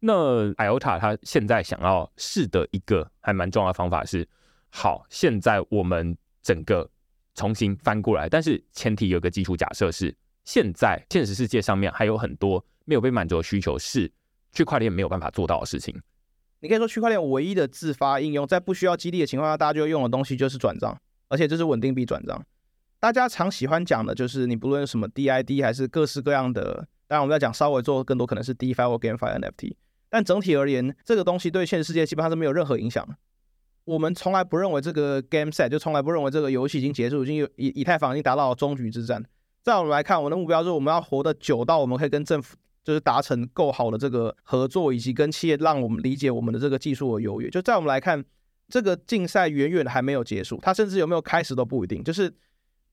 那 IOTA 它现在想要试的一个还蛮重要的方法是：好，现在我们整个重新翻过来，但是前提有个基础假设是。现在现实世界上面还有很多没有被满足的需求，是区块链没有办法做到的事情。你可以说区块链唯一的自发应用，在不需要激励的情况下，大家就用的东西就是转账，而且这是稳定币转账。大家常喜欢讲的就是你不论什么 DID 还是各式各样的，当然我们在讲稍微做更多可能是 DeFi 或 GameFi NFT，但整体而言，这个东西对现实世界基本上是没有任何影响。我们从来不认为这个 Game Set 就从来不认为这个游戏已经结束，已经有以以太坊已经达到了终局之战。在我们来看，我们的目标是我们要活得久到我们可以跟政府就是达成够好的这个合作，以及跟企业让我们理解我们的这个技术的优越。就在我们来看，这个竞赛远远还没有结束，它甚至有没有开始都不一定。就是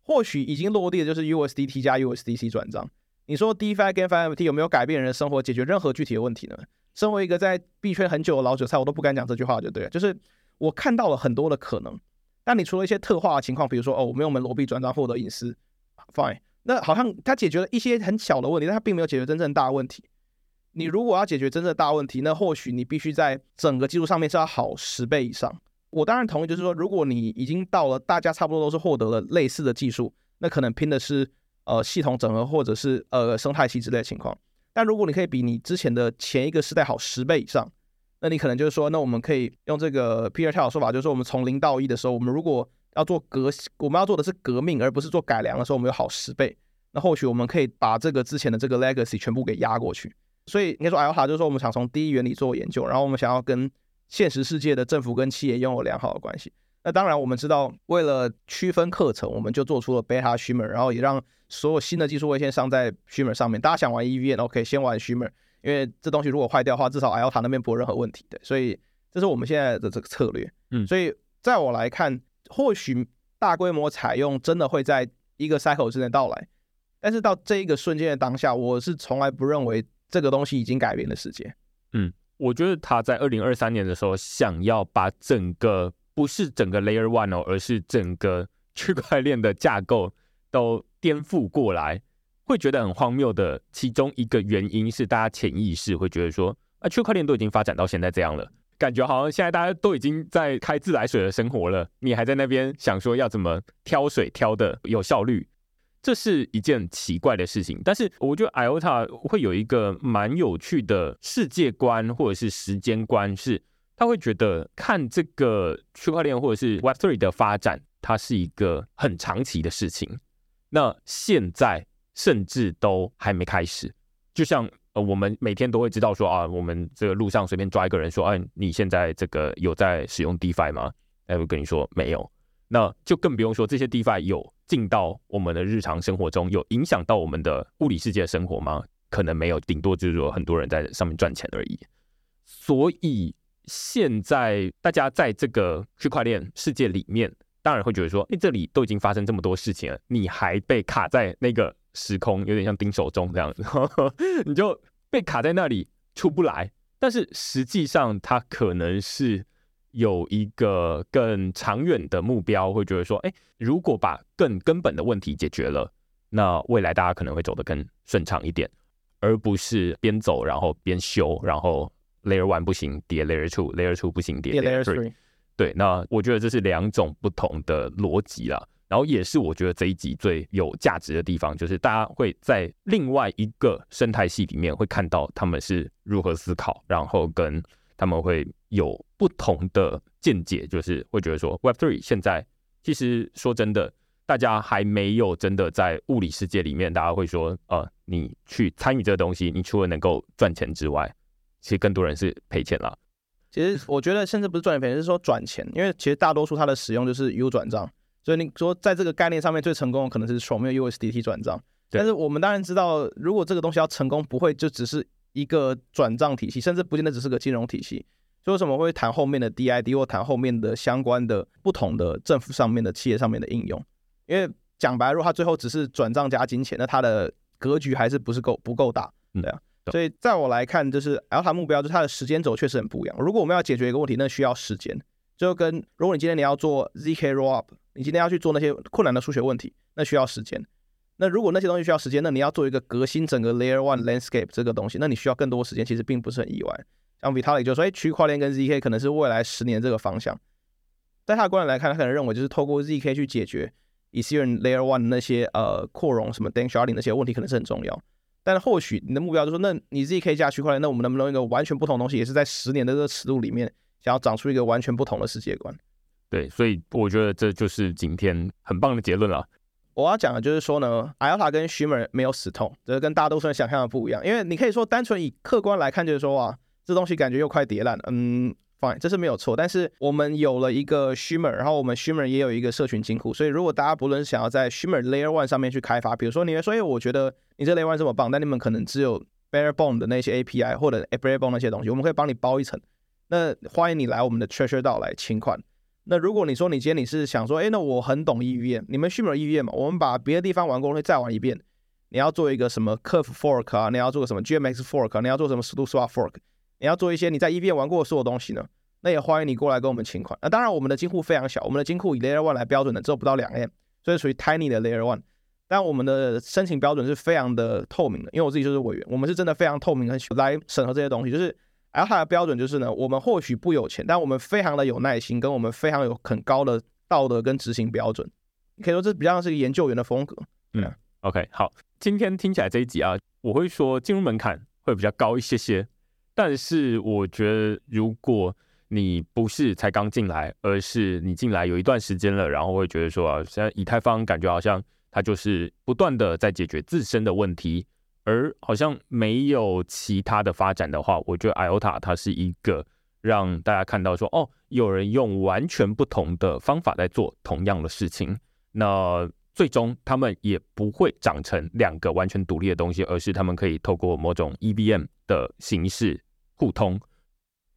或许已经落地的就是 USDT 加 USDC 转账。你说 DeFi 跟 NFT 有没有改变人的生活，解决任何具体的问题呢？身为一个在币圈很久的老韭菜，我都不敢讲这句话，就对了。就是我看到了很多的可能，但你除了一些特化的情况，比如说哦，我们用门罗币转账获得隐私，Fine。那好像它解决了一些很小的问题，但它并没有解决真正大问题。你如果要解决真正大问题，那或许你必须在整个技术上面是要好十倍以上。我当然同意，就是说，如果你已经到了大家差不多都是获得了类似的技术，那可能拼的是呃系统整合或者是呃生态系之类的情况。但如果你可以比你之前的前一个时代好十倍以上，那你可能就是说，那我们可以用这个 Peter Thiel 的说法，就是说我们从零到一的时候，我们如果要做革，我们要做的是革命，而不是做改良的时候，我们有好十倍。那或许我们可以把这个之前的这个 legacy 全部给压过去。所以应该说，IOTA 就是说，我们想从第一原理做研究，然后我们想要跟现实世界的政府跟企业拥有良好的关系。那当然，我们知道，为了区分课程，我们就做出了 Beta Shimmer，然后也让所有新的技术会先上在 Shimmer 上面。大家想玩 EVM，OK，先玩 Shimmer，因为这东西如果坏掉的话，至少 IOTA 那边不会任何问题的。所以这是我们现在的这个策略。嗯，所以在我来看。或许大规模采用真的会在一个 cycle 之内到来，但是到这一个瞬间的当下，我是从来不认为这个东西已经改变了世界。嗯，我觉得他在二零二三年的时候，想要把整个不是整个 Layer One 哦，而是整个 区块链的架构都颠覆过来，会觉得很荒谬的。其中一个原因是大家潜意识会觉得说，啊，区块链都已经发展到现在这样了。感觉好像现在大家都已经在开自来水的生活了，你还在那边想说要怎么挑水挑的有效率，这是一件奇怪的事情。但是我觉得 IOTA 会有一个蛮有趣的世界观或者是时间观，是他会觉得看这个区块链或者是 Web3 的发展，它是一个很长期的事情。那现在甚至都还没开始，就像。呃，我们每天都会知道说啊，我们这个路上随便抓一个人说，哎，你现在这个有在使用 DeFi 吗？哎，我跟你说没有，那就更不用说这些 DeFi 有进到我们的日常生活中，有影响到我们的物理世界生活吗？可能没有，顶多就是说很多人在上面赚钱而已。所以现在大家在这个区块链世界里面，当然会觉得说，哎，这里都已经发生这么多事情了，你还被卡在那个时空，有点像丁守中这样子，呵 呵你就被卡在那里出不来。但是实际上，它可能是有一个更长远的目标，会觉得说，哎，如果把更根本的问题解决了，那未来大家可能会走得更顺畅一点，而不是边走然后边修，然后 Layer One 不行叠 Layer Two，Layer Two 不行叠 Layer Three。对，那我觉得这是两种不同的逻辑啦，然后也是我觉得这一集最有价值的地方，就是大家会在另外一个生态系里面会看到他们是如何思考，然后跟他们会有不同的见解，就是会觉得说 Web3 现在其实说真的，大家还没有真的在物理世界里面，大家会说，呃，你去参与这个东西，你除了能够赚钱之外，其实更多人是赔钱了。其实我觉得，甚至不是赚钱 是说转钱。因为其实大多数它的使用就是 U 转账，所以你说在这个概念上面最成功的可能是 Strong 用 USDT 转账。但是我们当然知道，如果这个东西要成功，不会就只是一个转账体系，甚至不见得只是个金融体系。所以为什么会谈后面的 DID 或谈后面的相关的不同的政府上面的企业上面的应用？因为讲白了，如果它最后只是转账加金钱，那它的格局还是不是够不够大？对啊。所以，在我来看，就是 Alpha 目标，就是它的时间轴确实很不一样。如果我们要解决一个问题，那需要时间。就跟如果你今天你要做 ZK Rollup，你今天要去做那些困难的数学问题，那需要时间。那如果那些东西需要时间，那你要做一个革新整个 Layer One Landscape 这个东西，那你需要更多时间。其实并不是很意外。像 Vitalik 就说，哎，区块链跟 ZK 可能是未来十年这个方向。在他的观点来看，他可能认为就是透过 ZK 去解决 Ethereum Layer One 那些呃扩容什么 Danksharding 那些问题，可能是很重要。但是或许你的目标就是说，那你自己可以加区块链，那我们能不能用一个完全不同的东西，也是在十年的这个尺度里面，想要长出一个完全不同的世界观？对，所以我觉得这就是今天很棒的结论了。我要讲的就是说呢，IOTA 跟 Shimmer 没有死透，这个跟大多数人想象的不一样。因为你可以说单纯以客观来看，就是说啊，这东西感觉又快跌烂了，嗯。Fine, 这是没有错，但是我们有了一个 Shimmer，然后我们 Shimmer 也有一个社群金库，所以如果大家不论想要在 Shimmer Layer One 上面去开发，比如说你会说，哎，我觉得你这 Layer One 这么棒，但你们可能只有 Barebone 的那些 API 或者 Barebone 那些东西，我们可以帮你包一层。那欢迎你来我们的 Treasure DAO 来清款。那如果你说你今天你是想说，哎，那我很懂 EVM，你们 Shimmer EVM 嘛，我们把别的地方玩过会再玩一遍。你要做一个什么 Curve Fork 啊，你要做个什么 GMX Fork，你要做什么 SudoSwap Fork，你要做一些你在 EVM 玩过的所有东西呢？那也欢迎你过来跟我们请款。那当然，我们的金库非常小，我们的金库以 Layer One 来标准的，只有不到两 M，所以属于 Tiny 的 Layer One。但我们的申请标准是非常的透明的，因为我自己就是委员，我们是真的非常透明的来审核这些东西。就是 Alpha 的标准就是呢，我们或许不有钱，但我们非常的有耐心，跟我们非常有很高的道德跟执行标准。你可以说这比较像是一个研究员的风格。嗯，OK，好，今天听起来这一集啊，我会说进入门槛会比较高一些些，但是我觉得如果你不是才刚进来，而是你进来有一段时间了，然后会觉得说啊，现在以太坊感觉好像它就是不断的在解决自身的问题，而好像没有其他的发展的话，我觉得 IOTA 它是一个让大家看到说，哦，有人用完全不同的方法在做同样的事情，那最终他们也不会长成两个完全独立的东西，而是他们可以透过某种 EVM 的形式互通。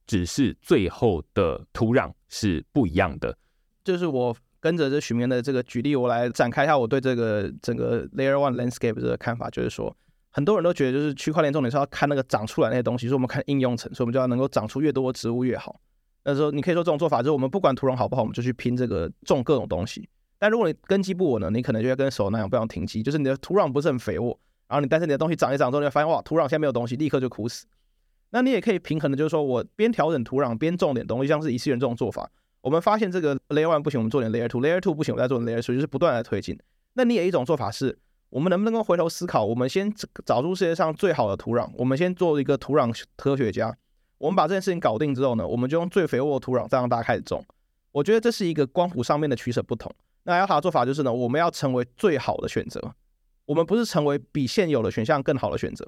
只是最后的土壤是不一样的。就是我跟着这许明的这个举例，我来展开一下我对这个整个 Layer One Landscape 这个看法。就是说，很多人都觉得，就是区块链重点是要看那个长出来那些东西，所以我们看应用层，所以我们就要能够长出越多的植物越好。那时候你可以说这种做法就是我们不管土壤好不好，我们就去拼这个种各种东西。但如果你根基不稳呢，你可能就要跟手那样不想停机，就是你的土壤不是很肥沃，然后你但是你的东西长一长之后，你会发现哇，土壤现在没有东西，立刻就枯死。那你也可以平衡的，就是说我边调整土壤边种点东西，像是以太坊这种做法。我们发现这个 Layer One 不行，我们做点 Layer Two，Layer Two 不行，我再做 Layer Three，就是不断的推进。那你也一种做法是，我们能不能够回头思考，我们先找出世界上最好的土壤，我们先做一个土壤科学家。我们把这件事情搞定之后呢，我们就用最肥沃的土壤再让大家开始种。我觉得这是一个光谱上面的取舍不同。那阿塔的做法就是呢，我们要成为最好的选择，我们不是成为比现有的选项更好的选择。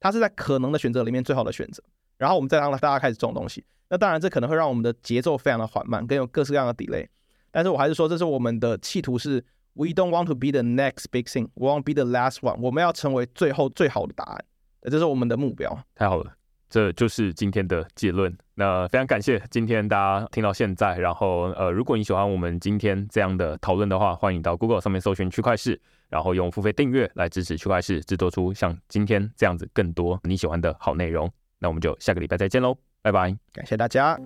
它是在可能的选择里面最好的选择，然后我们再让大家开始种东西。那当然，这可能会让我们的节奏非常的缓慢，跟有各式各样的 delay。但是我还是说，这是我们的企图是，We don't want to be the next big thing, we want to be the last one。我们要成为最后最好的答案，这是我们的目标。太好了，这就是今天的结论。那非常感谢今天大家听到现在。然后，呃，如果你喜欢我们今天这样的讨论的话，欢迎到 Google 上面搜寻区块势，然后用付费订阅来支持区块市制作出像今天这样子更多你喜欢的好内容。那我们就下个礼拜再见喽，拜拜，感谢大家。